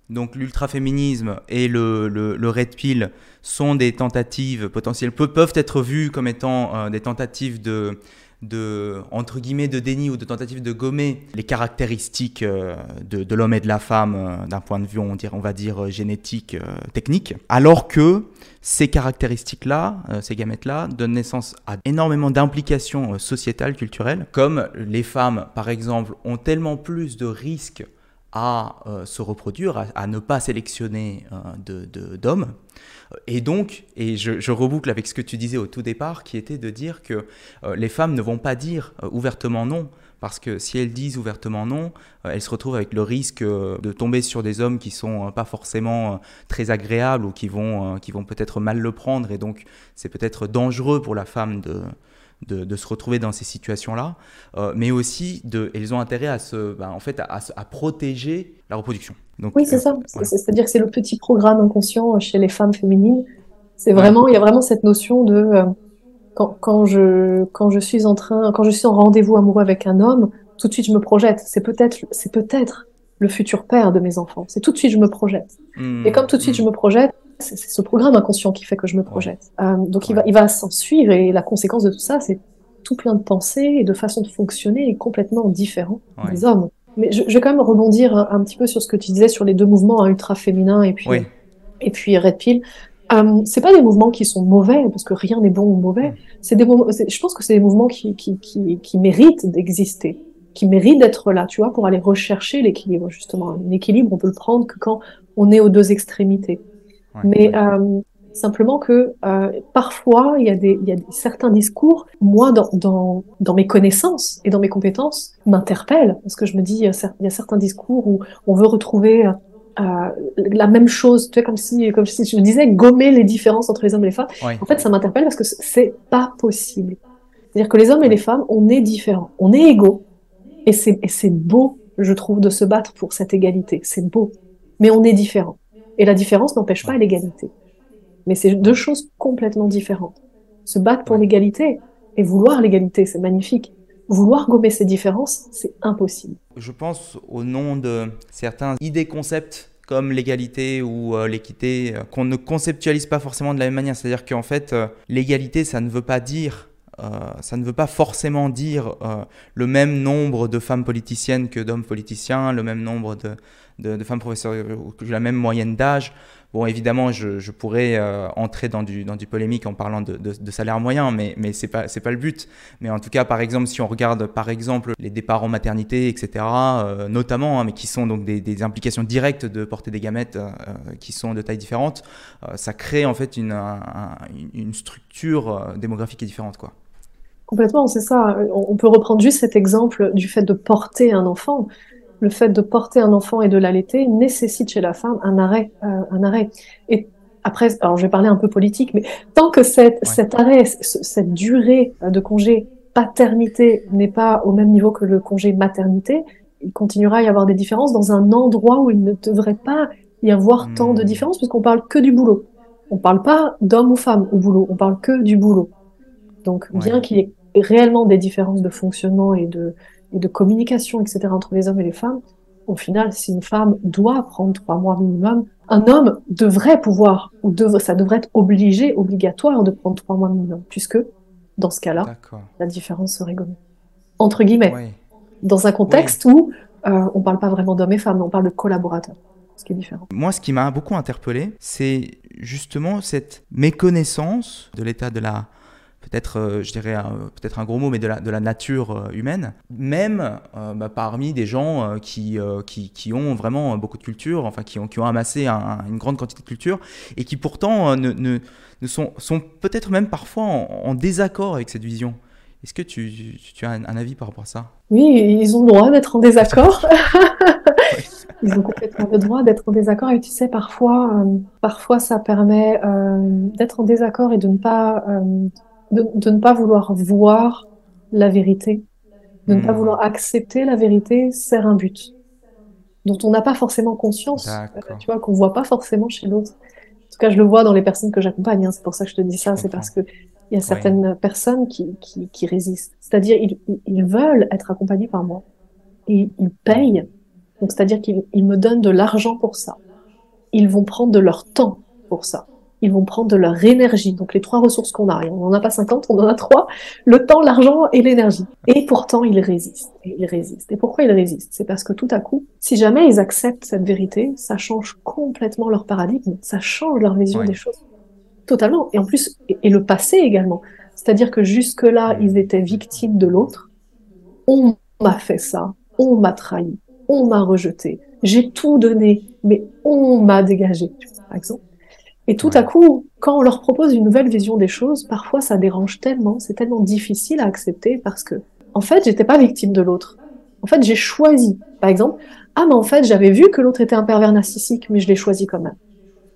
Donc l'ultraféminisme et le, le, red pill sont des tentatives potentielles, peuvent être vues comme étant euh, des tentatives de, de, entre guillemets, de déni ou de tentative de gommer les caractéristiques euh, de, l'homme et de la femme euh, d'un point de vue, on, dirait, on va dire, génétique, technique, alors que ces caractéristiques-là, ces gamètes-là, donnent naissance à énormément d'implications sociétales, culturelles, comme les femmes, par exemple, ont tellement plus de risques à se reproduire, à, ne pas sélectionner d'hommes. Et donc, et je, reboucle avec ce que tu disais au tout départ, qui était de dire que euh, les femmes ne vont pas dire euh, ouvertement non, parce que si elles disent ouvertement non, euh, elles se retrouvent avec le risque de tomber sur des hommes qui sont pas forcément très agréables ou qui vont, qui vont peut-être mal le prendre, et donc c'est peut-être dangereux pour la femme de, de, se retrouver dans ces situations-là, euh, mais aussi de, elles ont intérêt à se, ben, en fait, à, protéger la reproduction. Donc, oui, c'est euh, ça. C'est-à-dire que c'est le petit programme inconscient chez les femmes féminines. C'est vraiment, il y a vraiment cette notion de euh, quand, quand, je quand je suis en train, quand je suis en rendez-vous amoureux avec un homme, tout de suite je me projette. C'est peut-être, c'est peut-être le futur père de mes enfants. C'est tout de suite je me projette. Hmm. Et comme tout de suite je me projette, c'est ce programme inconscient qui fait que je me projette. Euh, donc il va, il va s'en suivre et la conséquence de tout ça, c'est tout plein de pensées et de façons de fonctionner complètement différents des hommes. Mais je, je, vais quand même rebondir un, petit peu sur ce que tu disais sur les deux mouvements, hein, ultra féminin et puis et puis Red Pill. Euh, c'est pas des mouvements qui sont mauvais parce que rien n'est bon ou mauvais. C'est des je pense que c'est des mouvements qui qui qui, qui méritent d'exister, qui méritent d'être là, tu vois, pour aller rechercher l'équilibre justement. Un équilibre, on peut le prendre que quand on est aux deux extrémités mais euh, simplement que euh, parfois il y a des il y a certains discours moi dans, dans dans mes connaissances et dans mes compétences m'interpellent parce que je me dis il y, a, certains discours où on veut retrouver euh, la même chose, tu sais, comme si, comme si je me disais gommer les différences entre les hommes et les femmes. En fait, ça m'interpelle parce que c'est pas possible. C'est-à-dire que les hommes et les femmes, on est différents, on est égaux, et c'est c'est beau, je trouve, de se battre pour cette égalité. C'est beau, mais on est différents. Et la différence n'empêche pas l'égalité. Mais c'est deux choses complètement différentes. Se battre pour l'égalité et vouloir l'égalité, c'est magnifique. Vouloir gommer ces différences, c'est impossible. Je pense au nom de certains idées concepts comme l'égalité ou euh, l'équité euh, qu'on ne conceptualise pas forcément de la même manière. C'est-à-dire qu'en fait, euh, l'égalité, ça ne veut pas dire ça ne veut pas forcément dire le même nombre de femmes politiciennes que d'hommes politiciens, le même nombre de, femmes professeurs, la même moyenne d'âge. Bon, évidemment, je, pourrais euh, entrer dans du, polémique en parlant de, salaire moyen, mais, mais ce n'est pas, le but. Mais en tout cas, par exemple, si on regarde, par exemple, les départs en maternité, etc., euh, notamment, hein, mais qui sont donc des, implications directes de porter des gamètes euh, qui sont de taille différente, ça crée en fait une, une structure démographique qui est différente, quoi. Complètement, c'est ça. On peut reprendre juste cet exemple du fait de porter un enfant le fait de porter un enfant et de l'allaiter nécessite chez la femme un arrêt, euh, un arrêt. Et après, alors je vais parler un peu politique, mais tant que cette, cet arrêt, cette durée de congé paternité n'est pas au même niveau que le congé maternité, il continuera à y avoir des différences dans un endroit où il ne devrait pas y avoir tant de hmm. différences, puisqu'on parle que du boulot. On parle pas d'homme ou femme au boulot, on parle que du boulot. Donc, bien qu'il y ait réellement des différences de fonctionnement et de, et de communication, etc., entre les hommes et les femmes, au final, si une femme doit prendre trois mois minimum, un homme devrait pouvoir, ou ça devrait être obligé, obligatoire de prendre trois mois minimum, puisque dans ce cas-là, la différence serait gommée. Entre guillemets, dans un contexte où euh, on parle pas vraiment d'hommes et femmes, on parle de collaborateurs, ce qui est différent. Moi, ce qui m'a beaucoup interpellé, c'est justement cette méconnaissance de l'état de la peut-être, euh, je dirais, peut-être un gros mot, mais de la, de la nature euh, humaine, même euh, bah, parmi des gens qui, qui, qui, ont vraiment beaucoup de culture, enfin qui ont, qui ont amassé une grande quantité de culture, et qui pourtant ne, ne, sont, sont peut-être même parfois en, désaccord avec cette vision. Est-ce que tu, tu, as un, avis par rapport à ça? Oui, ils ont le droit d'être en désaccord. ils ont complètement le droit d'être en désaccord. Et tu sais, parfois, parfois ça permet d'être en désaccord et de ne pas de, ne pas vouloir voir la vérité De ne pas hmm. vouloir accepter la vérité sert un but dont on n'a pas forcément conscience, euh, tu vois, qu'on voit pas forcément chez l'autre. En tout cas, je le vois dans les personnes que j'accompagne. Hein. c'est pour ça que je te dis ça. C'est parce que il y a certaines personnes qui, qui, qui résistent. C'est-à-dire, ils, ils, veulent être accompagnés par moi. Et ils payent. Donc, c'est-à-dire qu'ils me donnent de l'argent pour ça. Ils vont prendre de leur temps pour ça ils vont prendre de leur énergie. Donc les trois ressources qu'on a, on n'en a pas 50, on en a trois, le temps, l'argent et l'énergie. Et pourtant, ils résistent. Et ils résistent. Et pourquoi ils résistent? C'est parce que tout à coup, si jamais ils acceptent cette vérité, ça change complètement leur paradigme, ça change leur vision des choses. Totalement. Et en plus, et, le passé également. C'est-à-dire que jusque-là, ils étaient victimes de l'autre. On m'a fait ça, on m'a trahi, on m'a rejeté, j'ai tout donné, mais on m'a dégagé, par exemple. Et tout à coup, quand on leur propose une nouvelle vision des choses, parfois ça dérange tellement, c'est tellement difficile à accepter parce que, en fait, j'étais pas victime de l'autre. En fait, j'ai choisi. Par exemple, ah, mais en fait, j'avais vu que l'autre était un pervers narcissique, mais je l'ai choisi quand même.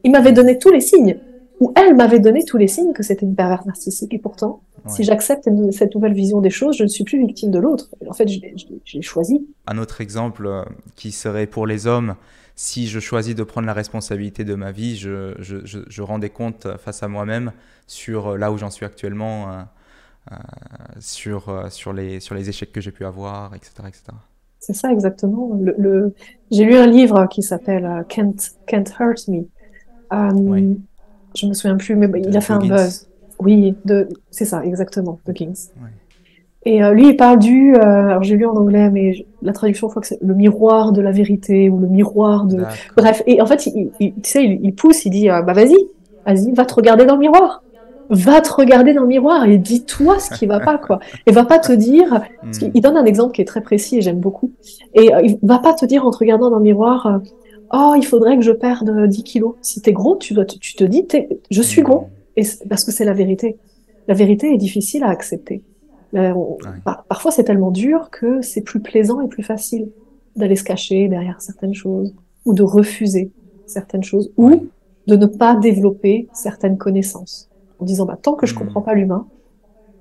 Il m'avait donné tous les signes, ou elle m'avait donné tous les signes que c'était une pervers narcissique. Et pourtant, si j'accepte cette nouvelle vision des choses, je ne suis plus victime de l'autre. En fait, je l'ai choisi. Un autre exemple euh, qui serait pour les hommes, si je choisis de prendre la responsabilité de ma vie, je, je, je, rends des comptes face à moi-même sur euh, là où j'en suis actuellement, euh, euh, sur, sur, les, sur les échecs que j'ai pu avoir, etc. etc. C'est ça exactement. Le, J'ai lu un livre qui s'appelle Can't, Can't Hurt Me. oui. Je me souviens plus, mais il a fait un buzz. Oui, c'est ça, exactement, The Kings. Oui. Et euh, lui, il parle du, euh, alors j'ai lu en anglais, mais la traduction, je crois que c'est le miroir de la vérité ou le miroir de. Bref, et en fait, il, tu sais, il, pousse, il dit, euh, bah vas-y, vas-y, va te regarder dans le miroir, va te regarder dans le miroir et dis-toi ce qui va pas, quoi. Et va pas te dire, hmm. il donne un exemple qui est très précis et j'aime beaucoup. Et il va pas te dire en te regardant dans le miroir, oh, il faudrait que je perde 10 kilos. Si t'es gros, tu dois, tu te dis, je suis hmm. gros, et parce que c'est la vérité. La vérité est difficile à accepter. Euh, parfois, c'est tellement dur que c'est plus plaisant et plus facile d'aller se cacher derrière certaines choses, ou de refuser certaines choses, ou de ne pas développer certaines connaissances, en disant bah, tant que je hmm. comprends pas l'humain,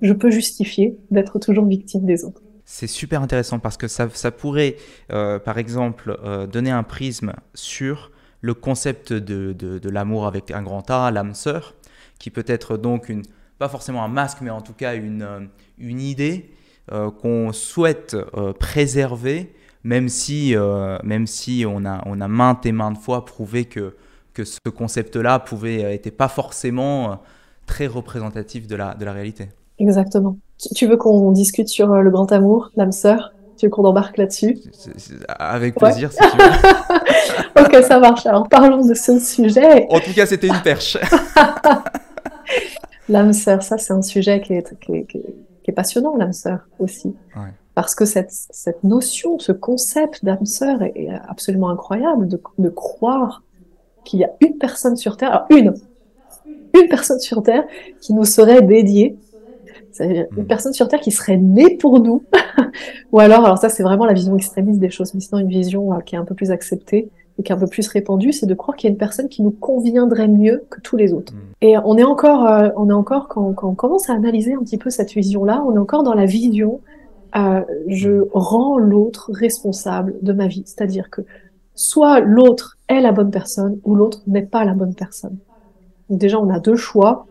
je peux justifier d'être toujours victime des autres. C'est super intéressant parce que ça, ça pourrait, euh, par exemple, euh, donner un prisme sur le concept de, de, de l'amour avec un grand A, l'âme sœur, qui peut être donc une, pas forcément un masque, mais en tout cas une, euh, une idée euh, qu'on souhaite euh, préserver, même si, même si on, a, on a maintes et maintes fois prouvé que, que ce concept-là pouvait n'était pas forcément très représentatif de la, de la réalité. Exactement. Tu veux qu'on discute sur le grand amour, l'âme sœur? Tu veux qu'on embarque là-dessus? Avec plaisir, si tu veux. ok, ça marche. Alors parlons de ce sujet. En tout cas, c'était une perche. L'âme sœur, ça c'est un sujet qui est, qui est, qui est passionnant, l'âme sœur aussi. Parce que cette, cette notion, ce concept d'âme sœur est, absolument incroyable de, de croire qu'il y a une personne sur Terre, alors une, une personne sur Terre qui nous serait dédiée, c'est-à-dire une hmm. personne sur Terre qui serait née pour nous, ou alors, alors ça c'est vraiment la vision extrémiste des choses, mais sinon une vision euh, qui est un peu plus acceptée, et qui est un peu plus répandu, c'est de croire qu'il y a une personne qui nous conviendrait mieux que tous les autres. Mm. Et on est encore, euh, on est encore quand, quand, on commence à analyser un petit peu cette vision-là, on est encore dans la vision euh, je mm. rends l'autre responsable de ma vie, c'est-à-dire que soit l'autre est la bonne personne ou l'autre n'est pas la bonne personne. Donc déjà, on a deux choix.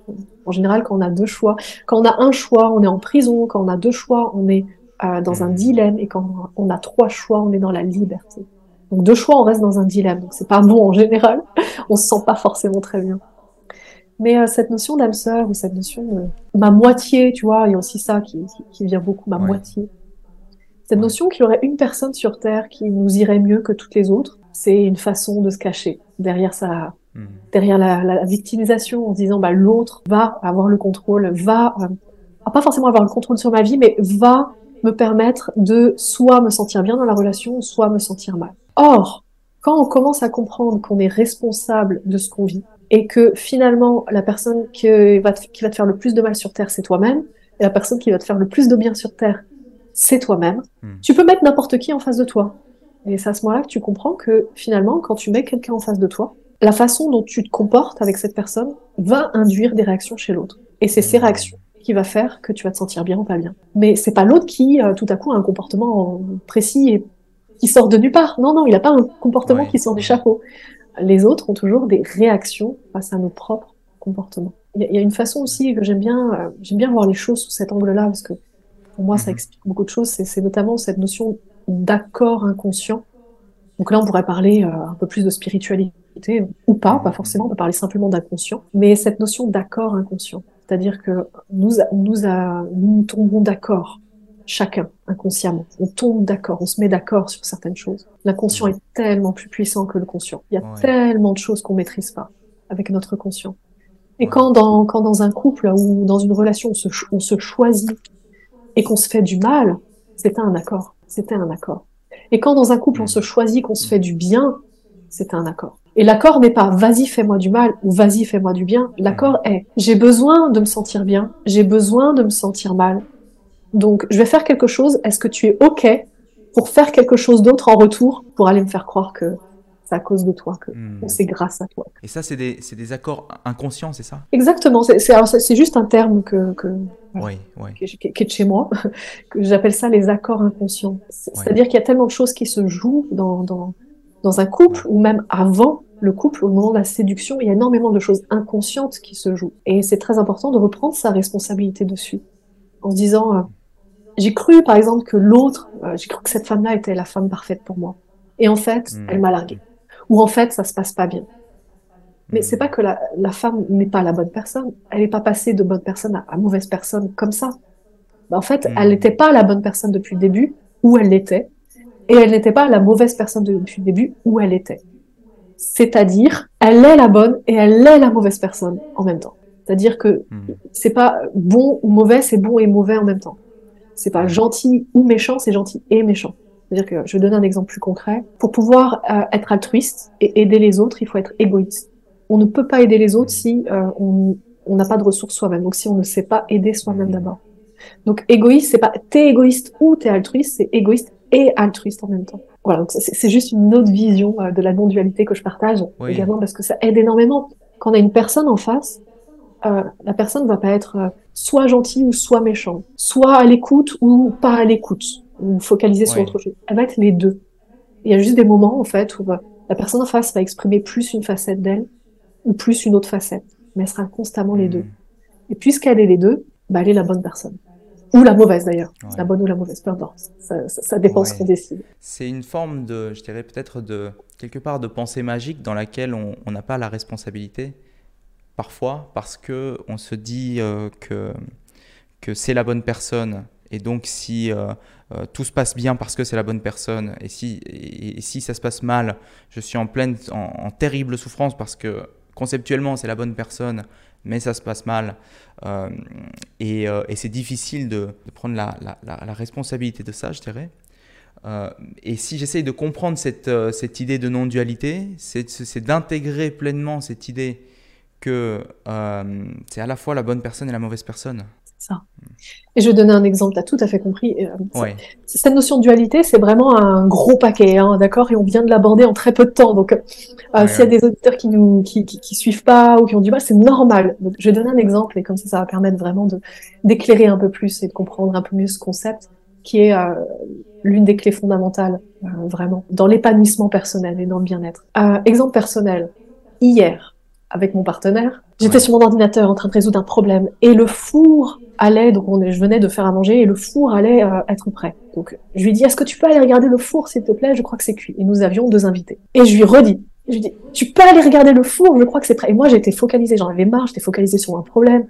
En général, quand on a deux choix, quand on a un choix, on est en prison. Quand on a deux choix, on est euh, dans un mm. dilemme. Et quand on a trois choix, on est dans la liberté. Donc deux choix, on reste dans un dilemme. Donc c'est pas bon en général. On se sent pas forcément très bien. Mais euh, cette notion d'âme sœur ou cette notion de ma moitié, tu vois, il y a aussi ça qui, qui, vient beaucoup, ma moitié. Cette notion qu'il y aurait une personne sur Terre qui nous irait mieux que toutes les autres, c'est une façon de se cacher derrière sa, hmm. derrière la, la, victimisation en disant bah l'autre va avoir le contrôle, va, euh, pas forcément avoir le contrôle sur ma vie, mais va me permettre de soit me sentir bien dans la relation, soit me sentir mal. Or, quand on commence à comprendre qu'on est responsable de ce qu'on vit et que finalement la personne qui va, te, qui va te faire le plus de mal sur Terre, c'est toi-même, et la personne qui va te faire le plus de bien sur Terre, c'est toi-même, hmm. tu peux mettre n'importe qui en face de toi. Et c'est à ce moment-là que tu comprends que finalement, quand tu mets quelqu'un en face de toi, la façon dont tu te comportes avec cette personne va induire des réactions chez l'autre. Et c'est ces hmm. réactions qui va faire que tu vas te sentir bien ou pas bien. Mais c'est pas l'autre qui, euh, tout à coup, a un comportement précis et qui sort de nulle part. Non, non, il n'a pas un comportement qui sort du chapeau. Les autres ont toujours des réactions face à nos propres comportements. Il y, a une façon aussi que j'aime bien, euh, j'aime bien voir les choses sous cet angle-là parce que pour moi, ça mhm. explique beaucoup de choses. C'est notamment cette notion d'accord inconscient. Donc là, on pourrait parler euh, un peu plus de spiritualité ou pas, pas forcément. On peut parler simplement d'inconscient, mais cette notion d'accord inconscient. C'est-à-dire que nous, nous, nous tombons d'accord, chacun, inconsciemment. On tombe d'accord, on se met d'accord sur certaines choses. L'inconscient est tellement plus puissant que le conscient. Il y a tellement de choses qu'on maîtrise pas avec notre conscient. Et quand dans, quand dans un couple ou dans une relation, on se, on se choisit et qu'on se fait du mal, c'était un accord. C'était un accord. Et quand dans un couple, on se choisit qu'on se fait du bien, c'est un accord. Et l'accord n'est pas vas-y fais-moi du mal ou vas-y fais-moi du bien. L'accord est j'ai besoin de me sentir bien, j'ai besoin de me sentir mal. Donc je vais faire quelque chose, est-ce que tu es OK pour faire quelque chose d'autre en retour pour aller me faire croire que c'est à cause de toi, que hmm. c'est grâce à toi? Et ça, c'est des, des, accords inconscients, c'est ça? Exactement. C'est juste un terme que, que, oui, oui. Qui, est de chez moi, que j'appelle ça les accords inconscients. C'est-à-dire qu'il y a tellement de choses qui se jouent dans, dans, dans un couple, ou même avant le couple, au moment de la séduction, il y a énormément de choses inconscientes qui se jouent. Et c'est très important de reprendre sa responsabilité dessus. En se disant, euh, j'ai cru par exemple que l'autre, euh, j'ai cru que cette femme-là était la femme parfaite pour moi. Et en fait, hmm. elle m'a largué. Ou en fait, ça se passe pas bien. Mais hmm. c'est pas que la, la femme n'est pas la bonne personne. Elle n'est pas passée de bonne personne à, à mauvaise personne comme ça. Bah, en fait, hmm. elle n'était pas la bonne personne depuis le début, où elle l'était et elle n'était pas la mauvaise personne depuis le début où elle était. C'est-à-dire, elle est la bonne et elle est la mauvaise personne en même temps. C'est-à-dire que hmm. c'est pas bon ou mauvais, c'est bon et mauvais en même temps. C'est pas gentil ou méchant, c'est gentil et méchant. C'est-à-dire que je vais donner un exemple plus concret. Pour pouvoir euh, être altruiste et aider les autres, il faut être égoïste. On ne peut pas aider les autres si euh, on n'a pas de ressources soi-même. Donc si on ne sait pas aider soi-même d'abord. Donc égoïste, c'est pas t'es égoïste ou t'es altruiste, c'est égoïste et altruiste en même temps. Voilà, c'est juste une autre vision euh, de la non-dualité que je partage également parce que ça aide énormément. Quand on a une personne en face, euh, la personne va pas être euh, soit gentille ou soit méchante, soit à l'écoute ou pas à l'écoute, ou focaliser sur autre chose. Elle va être les deux. Il y a juste des moments en fait où euh, la personne en face va exprimer plus une facette d'elle ou plus une autre facette, mais elle sera constamment les hmm. deux. Et puisqu'elle est les deux, bah, elle est la bonne personne. Ou la mauvaise d'ailleurs. La bonne ou la mauvaise, peu importe. Ça, ça, dépend ce qu'on décide. C'est une forme de, je dirais peut-être de, quelque part de pensée magique dans laquelle on n'a pas la responsabilité, parfois, parce que on se dit euh, que, c'est la bonne personne. Et donc, si euh, euh, tout se passe bien parce que c'est la bonne personne, et si, ça se passe mal, je suis en pleine, en terrible souffrance parce que conceptuellement, c'est la bonne personne, mais ça se passe mal. Et, c'est difficile de, prendre la, responsabilité de ça, je dirais. Et si j'essaye de comprendre cette idée de non-dualité, c'est d'intégrer pleinement cette idée que c'est à la fois la bonne personne et la mauvaise personne ça. Et je vais donner un exemple, tu as tout à fait compris. Euh, cette notion de dualité, c'est vraiment un gros paquet, hein, d'accord? Et on vient de l'aborder en très peu de temps. Donc, euh, s'il y a des auditeurs qui nous qui, qui, suivent pas ou qui ont du mal, c'est normal. Donc, je vais donner un exemple et comme ça, ça va permettre vraiment de d'éclairer un peu plus et de comprendre un peu mieux ce concept qui est euh, l'une des clés fondamentales, vraiment, dans l'épanouissement personnel et dans le bien-être. exemple personnel. Hier, avec mon partenaire, j'étais sur mon ordinateur en train de résoudre un problème et le four allait, donc on, je venais de faire à manger et le four allait euh, être prêt. Donc je lui dis, est-ce que tu peux aller regarder le four s'il te plaît? Je crois que c'est cuit. Et nous avions deux invités. Et je lui redis, je lui dis, tu peux aller regarder le four? Je crois que c'est prêt. Et moi j'étais focalisée, j'en avais marre, j'étais focalisée sur un problème.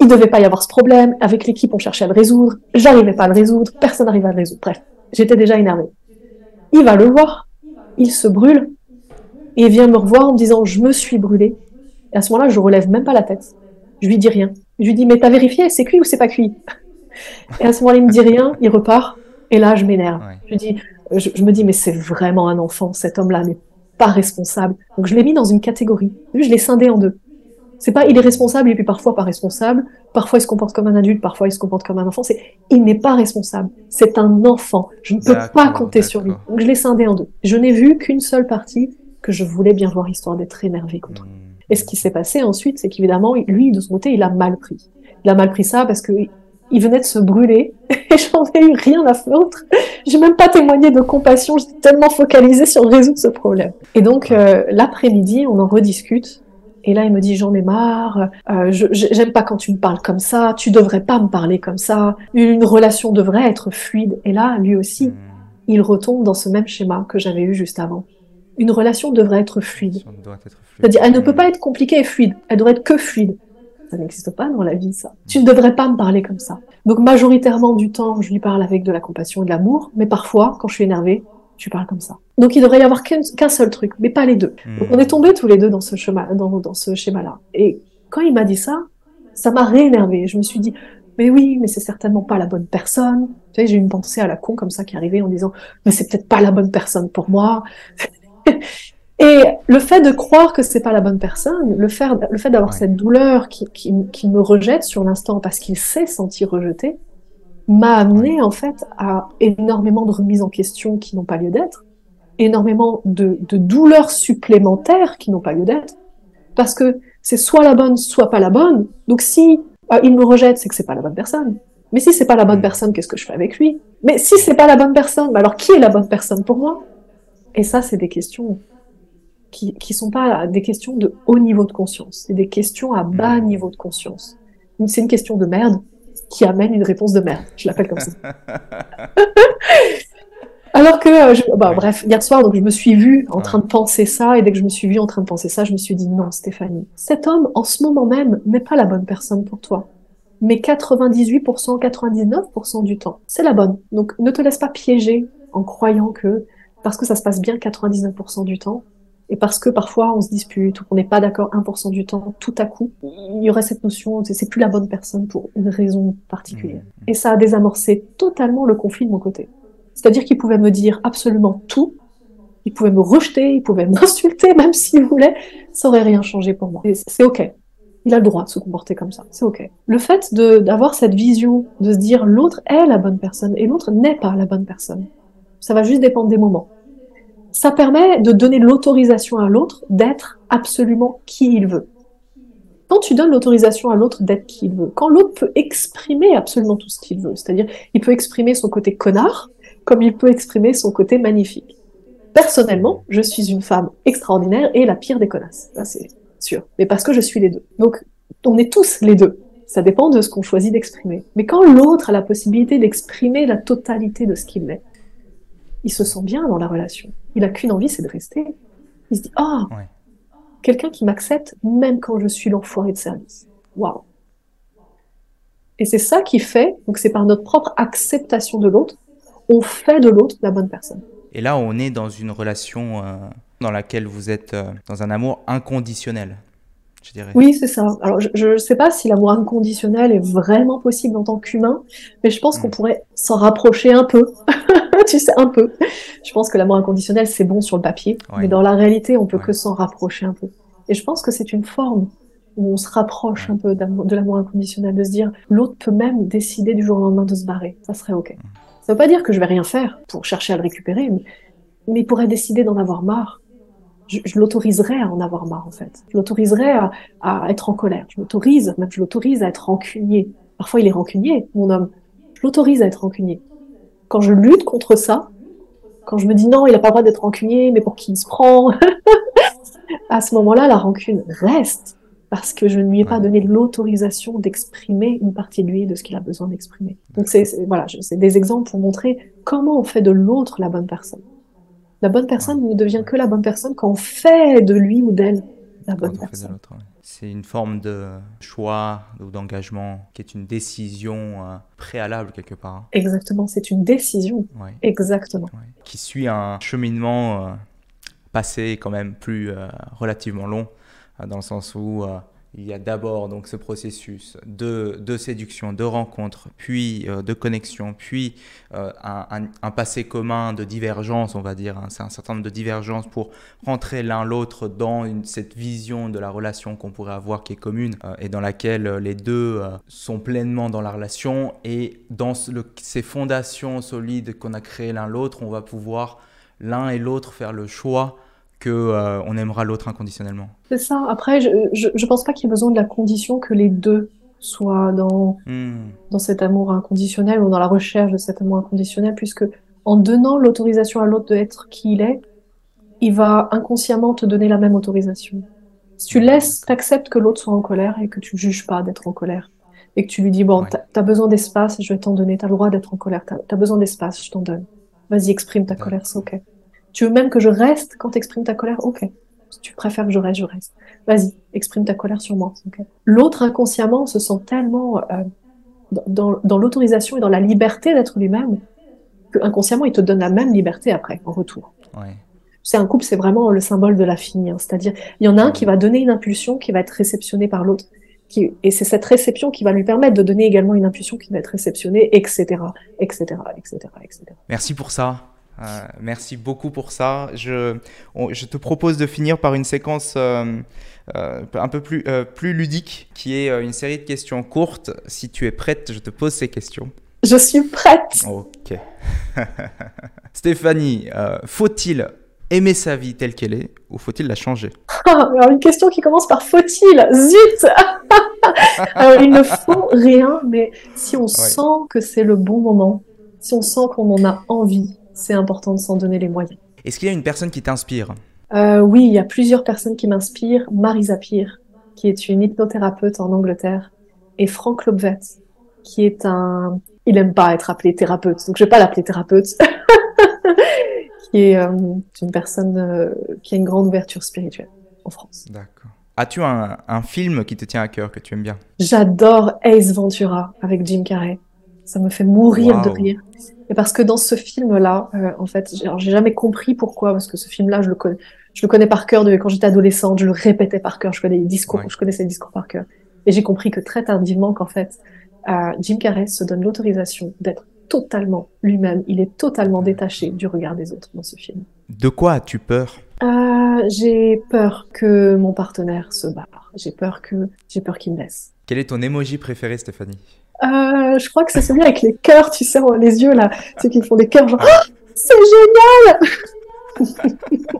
Il devait pas y avoir ce problème. Avec l'équipe, on cherchait à le résoudre. J'arrivais pas à le résoudre. Personne n'arrivait à le résoudre. Bref, j'étais déjà énervée. Il va le voir. Il se brûle. Et il vient me revoir en me disant, je me suis brûlée. Et à ce moment-là, je relève même pas la tête. Je lui dis rien. Je lui dis, mais t'as vérifié, c'est cuit ou c'est pas cuit? Et à ce moment-là, il me dit rien, il repart, et là, je m'énerve. Je, dis, je, me dis, mais c'est vraiment un enfant, cet homme-là, mais pas responsable. Donc je l'ai mis dans une catégorie. Je l'ai scindé en deux. C'est pas il est responsable et puis parfois pas responsable. Parfois il se comporte comme un adulte, parfois il se comporte comme un enfant. C'est il n'est pas responsable. C'est un enfant. Je ne peux pas compter sur lui. Donc je l'ai scindé en deux. Je n'ai vu qu'une seule partie que je voulais bien voir histoire d'être énervé contre lui. Et ce qui s'est passé ensuite, c'est qu'évidemment, lui, de son côté, il a mal pris. il a mal pris ça parce que il venait de se brûler et j'en ai eu rien à foutre. J'ai même pas témoigné de compassion, j'étais tellement focalisée sur résoudre ce problème. Et donc euh, l'après-midi, on en rediscute. Et là, il me dit j'en ai marre, euh, j'aime pas quand tu me parles comme ça, tu devrais pas me parler comme ça. Une relation devrait être fluide. Et là, lui aussi, hmm. il retombe dans ce même schéma que j'avais eu juste avant. Une relation devrait être fluide. C'est-à-dire, elle ne peut pas être compliquée et fluide. Elle doit être que fluide. Ça n'existe pas dans la vie, ça. Tu ne devrais pas me parler comme ça. Donc, majoritairement du temps, je lui parle avec de la compassion et de l'amour, mais parfois, quand je suis énervée, tu parles comme ça. Donc, il devrait y avoir qu'un seul truc, mais pas les deux. Hmm. Donc, on est tombés tous les deux dans ce schéma, dans, dans ce schéma-là. Et quand il m'a dit ça, ça m'a réénervé. Je me suis dit, mais oui, mais c'est certainement pas la bonne personne. Tu sais, j'ai une pensée à la con comme ça qui arrivait en disant, mais c'est peut-être pas la bonne personne pour moi. Et le fait de croire que c'est pas la bonne personne, le fait, le fait d'avoir cette douleur qui, qui, qui, me rejette sur l'instant parce qu'il s'est senti rejeté, m'a amené en fait à énormément de remises en question qui n'ont pas lieu d'être, énormément de, de douleurs supplémentaires qui n'ont pas lieu d'être, parce que c'est soit la bonne, soit pas la bonne. Donc si euh, il me rejette, c'est que c'est pas la bonne personne. Mais si c'est pas la bonne personne, qu'est-ce que je fais avec lui? Mais si c'est pas la bonne personne, alors qui est la bonne personne pour moi? Et ça, c'est des questions qui qui sont pas des questions de haut niveau de conscience, c'est des questions à bas hmm. niveau de conscience. C'est une question de merde qui amène une réponse de merde. Je l'appelle comme ça. Alors que, euh, je, bah, bref, hier soir, donc je me suis vue en train de penser ça, et dès que je me suis vue en train de penser ça, je me suis dit non, Stéphanie, cet homme, en ce moment même, n'est pas la bonne personne pour toi. Mais 98%, 99% du temps, c'est la bonne. Donc ne te laisse pas piéger en croyant que, parce que ça se passe bien 99% du temps, et parce que parfois on se dispute ou qu'on n'est pas d'accord 1% du temps, tout à coup, il y aurait cette notion, c'est plus la bonne personne pour une raison particulière. Mmh, mmh. Et ça a désamorcé totalement le conflit de mon côté. C'est-à-dire qu'il pouvait me dire absolument tout, il pouvait me rejeter, il pouvait m'insulter même s'il voulait, ça aurait rien changé pour moi. C'est ok. Il a le droit de se comporter comme ça, c'est ok. Le fait d'avoir cette vision, de se dire l'autre est la bonne personne et l'autre n'est pas la bonne personne, ça va juste dépendre des moments ça permet de donner l'autorisation à l'autre d'être absolument qui il veut. Quand tu donnes l'autorisation à l'autre d'être qui il veut, quand l'autre peut exprimer absolument tout ce qu'il veut, c'est-à-dire il peut exprimer son côté connard comme il peut exprimer son côté magnifique. Personnellement, je suis une femme extraordinaire et la pire des connasses, ça c'est sûr, mais parce que je suis les deux. Donc on est tous les deux. Ça dépend de ce qu'on choisit d'exprimer. Mais quand l'autre a la possibilité d'exprimer la totalité de ce qu'il est, il se sent bien dans la relation. Il a qu'une envie, c'est de rester. Il se dit ah, quelqu'un qui m'accepte même quand je suis l'enfoiré de service. Waouh. Et c'est ça qui fait, donc c'est par notre propre acceptation de l'autre, on fait de l'autre la bonne personne. Et là, on est dans une relation euh, dans laquelle vous êtes euh, dans un amour inconditionnel. Je dirais. Oui, c'est ça. Alors, je ne sais pas si l'amour inconditionnel est vraiment possible en tant qu'humain, mais je pense qu'on hmm. pourrait s'en rapprocher un peu. tu sais, un peu. Je pense que l'amour inconditionnel, c'est bon sur le papier, mais dans la réalité, on peut que s'en rapprocher un peu. Et je pense que c'est une forme où on se rapproche un peu de l'amour inconditionnel, de se dire, l'autre peut même décider du jour au lendemain de se barrer. Ça serait OK. Mm. Ça veut pas dire que je vais rien faire pour chercher à le récupérer, mais, mais il pourrait décider d'en avoir marre. Je, l'autoriserais à en avoir marre, en fait. Je l'autoriserais à, à, être en colère. Je l'autorise, même je l'autorise à être rancunier. Parfois, il est rancunier, mon homme. Je l'autorise à être rancunier quand je lutte contre ça, quand je me dis non, il n'a pas le droit d'être rancunier, mais pour qui il se prend À ce moment-là, la rancune reste parce que je ne lui ai pas donné l'autorisation d'exprimer une partie de lui, de ce qu'il a besoin d'exprimer. Donc c'est voilà, c'est des exemples pour montrer comment on fait de l'autre la bonne personne. La bonne personne ne devient que la bonne personne quand on fait de lui ou d'elle la bonne personne. C'est une forme de choix ou d'engagement qui est une décision euh, préalable quelque part. Hein. Exactement, c'est une décision. Exactement. Qui suit un cheminement euh, passé quand même plus euh, relativement long, dans le sens où il y a d'abord donc ce processus de, séduction, de rencontre, puis euh, de connexion, puis euh, un, passé commun de divergence, on va dire. Hein. C'est un certain nombre de divergences pour rentrer l'un l'autre dans cette vision de la relation qu'on pourrait avoir qui est commune euh, et dans laquelle les deux sont pleinement dans la relation. Et dans ces fondations solides qu'on a créées l'un l'autre, on va pouvoir l'un et l'autre faire le choix que euh, on aimera l'autre inconditionnellement. C'est ça. Après, je, je, pense pas qu'il y ait besoin de la condition que les deux soit dans, Hmm. dans cet amour inconditionnel ou dans la recherche de cet amour inconditionnel, puisque en donnant l'autorisation à l'autre d'être qui il est, il va inconsciemment te donner la même autorisation. Si tu laisses, t'acceptes que l'autre soit en colère et que tu ne juges pas d'être en colère, et que tu lui dis, bon, Ouais. t'as as besoin d'espace, je vais t'en donner, t'as le droit d'être en colère, t'as as besoin d'espace, je t'en donne. Vas-y, exprime ta colère, c'est ok. Tu veux même que je reste quand t'exprimes ta colère, ok. Si tu préfères que je reste, je reste. Vas-y, exprime ta colère sur moi, c'est ok. L'autre inconsciemment se sent tellement euh, dans l'autorisation et dans la liberté d'être lui-même que inconsciemment il te donne la même liberté après, en retour. Ouais. C'est un couple, c'est vraiment le symbole de la fille. hein. C'est-à-dire, il y en a un qui va donner une impulsion qui va être réceptionnée par l'autre. Qui, et c'est cette réception qui va lui permettre de donner également une impulsion qui va être réceptionnée, etc., etc., etc., etc. Merci pour ça. Euh, merci beaucoup pour ça. Je, on- je te propose de finir par une séquence euh, euh, un peu plus, plus ludique, qui est une série de questions courtes. Si tu es prête, je te pose ces questions. Je suis prête. Ok. Stéphanie, faut-il aimer sa vie telle qu'elle est ou faut-il la changer? Alors une question qui commence par faut-il? Zut Alors, Il ne faut rien, mais si on sent que c'est le bon moment, si on sent qu'on en a envie, c'est important de s'en donner les moyens. Est-ce qu'il y a une personne qui t'inspire? Euh, oui, il y a plusieurs personnes qui m'inspirent. Marisa Peer, qui est une hypnothérapeute en Angleterre, et Frank Lobvet, qui est un... Il aime pas être appelé thérapeute, donc je vais pas l'appeler thérapeute. qui est euh, une personne euh, qui a une grande ouverture spirituelle en France. D'accord. As-tu un, un film qui te tient à cœur, que tu aimes bien? J'adore Ace Ventura avec Jim Carrey. Ça me fait mourir de rire. Et parce que dans ce film-là, euh, en fait, j'ai jamais compris pourquoi, parce que ce film-là, je le connais, je le connais par cœur de quand j'étais adolescente, je le répétais par cœur, je connais les discours, Ouais. je connaissais les discours par cœur. Et j'ai compris que très tardivement qu'en fait, euh, Jim Carrey se donne l'autorisation d'être totalement lui-même. Il est totalement détaché du regard des autres dans ce film. De quoi as-tu peur? Euh, j'ai peur que mon partenaire se barre. J'ai peur que j'ai peur qu'il me laisse. Quel est ton emoji préféré, Stéphanie? Euh, je crois que c'est celui avec les cœurs, tu sais, les yeux là, ceux qui font des cœurs genre Oh, c'est génial.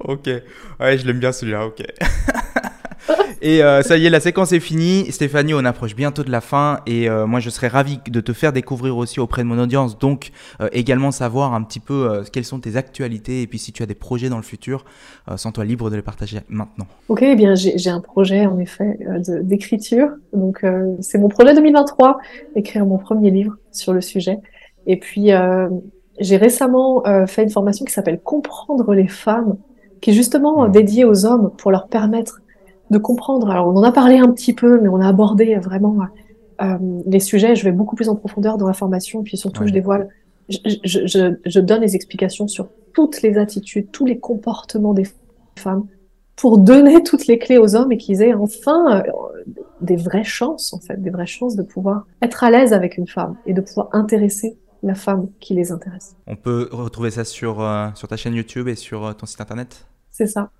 Ok, ouais, je l'aime bien celui-là, ok. et euh, ça y est, la séquence est finie. Stéphanie, on approche bientôt de la fin et euh, moi je serais ravi de te faire découvrir aussi auprès de mon audience. Donc euh, également savoir un petit peu euh, quelles sont tes actualités et puis si tu as des projets dans le futur, euh, sens-toi libre de les partager maintenant. Ok, eh bien j'ai un projet en effet euh, d'écriture, donc euh, c'est mon projet 2023, écrire mon premier livre sur le sujet. Et puis euh, j'ai récemment euh, fait une formation qui s'appelle Comprendre les femmes, qui est justement euh, dédiée aux hommes pour leur permettre de comprendre. Alors on en a parlé un petit peu, mais on a abordé vraiment euh, les sujets. Je vais beaucoup plus en profondeur dans la formation, puis surtout Ouais. je dévoile, je, je, je, je donne les explications sur toutes les attitudes, tous les comportements des femmes pour donner toutes les clés aux hommes et qu'ils aient enfin euh, des vraies chances, en fait, des vraies chances de pouvoir être à l'aise avec une femme et de pouvoir intéresser la femme qui les intéresse. On peut retrouver ça sur, euh, sur ta chaîne YouTube et sur euh, ton site internet? C'est ça.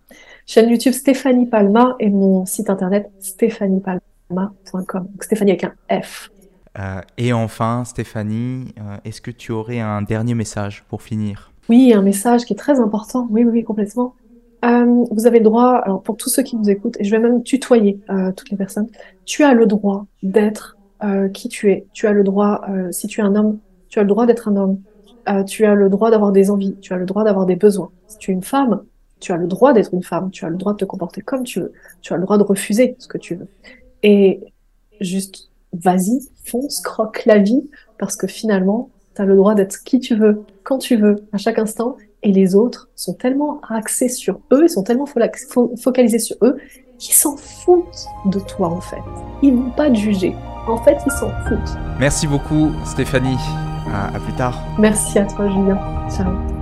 Chaîne YouTube Stéphanie Palma et mon site internet stéphaniepalma.com. Donc Stéphanie avec un F. Euh, Et enfin, Stéphanie, euh, est-ce que tu aurais un dernier message pour finir? Oui, un message qui est très important. Oui, oui, oui, complètement. Euh, vous avez le droit, alors pour tous ceux qui nous écoutent, et je vais même tutoyer toutes les personnes, tu as le droit d'être qui tu es. Tu as le droit, si tu es un homme, tu as le droit d'être un homme. Tu as le droit d'avoir des envies. Tu as le droit d'avoir des besoins. Si tu es une femme, tu as le droit d'être une femme. Tu as le droit de te comporter comme tu veux. Tu as le droit de refuser ce que tu veux. Et juste, vas-y, fonce, croque la vie, parce que finalement, tu as le droit d'être qui tu veux, quand tu veux, à chaque instant, et les autres sont tellement axés sur eux, ils sont tellement fo- focalisés sur eux, qu'ils s'en foutent de toi en fait. Ils vont pas te juger. En fait, ils s'en foutent. Merci beaucoup, Stéphanie. À- à plus tard. Merci à toi, Julien. Ciao.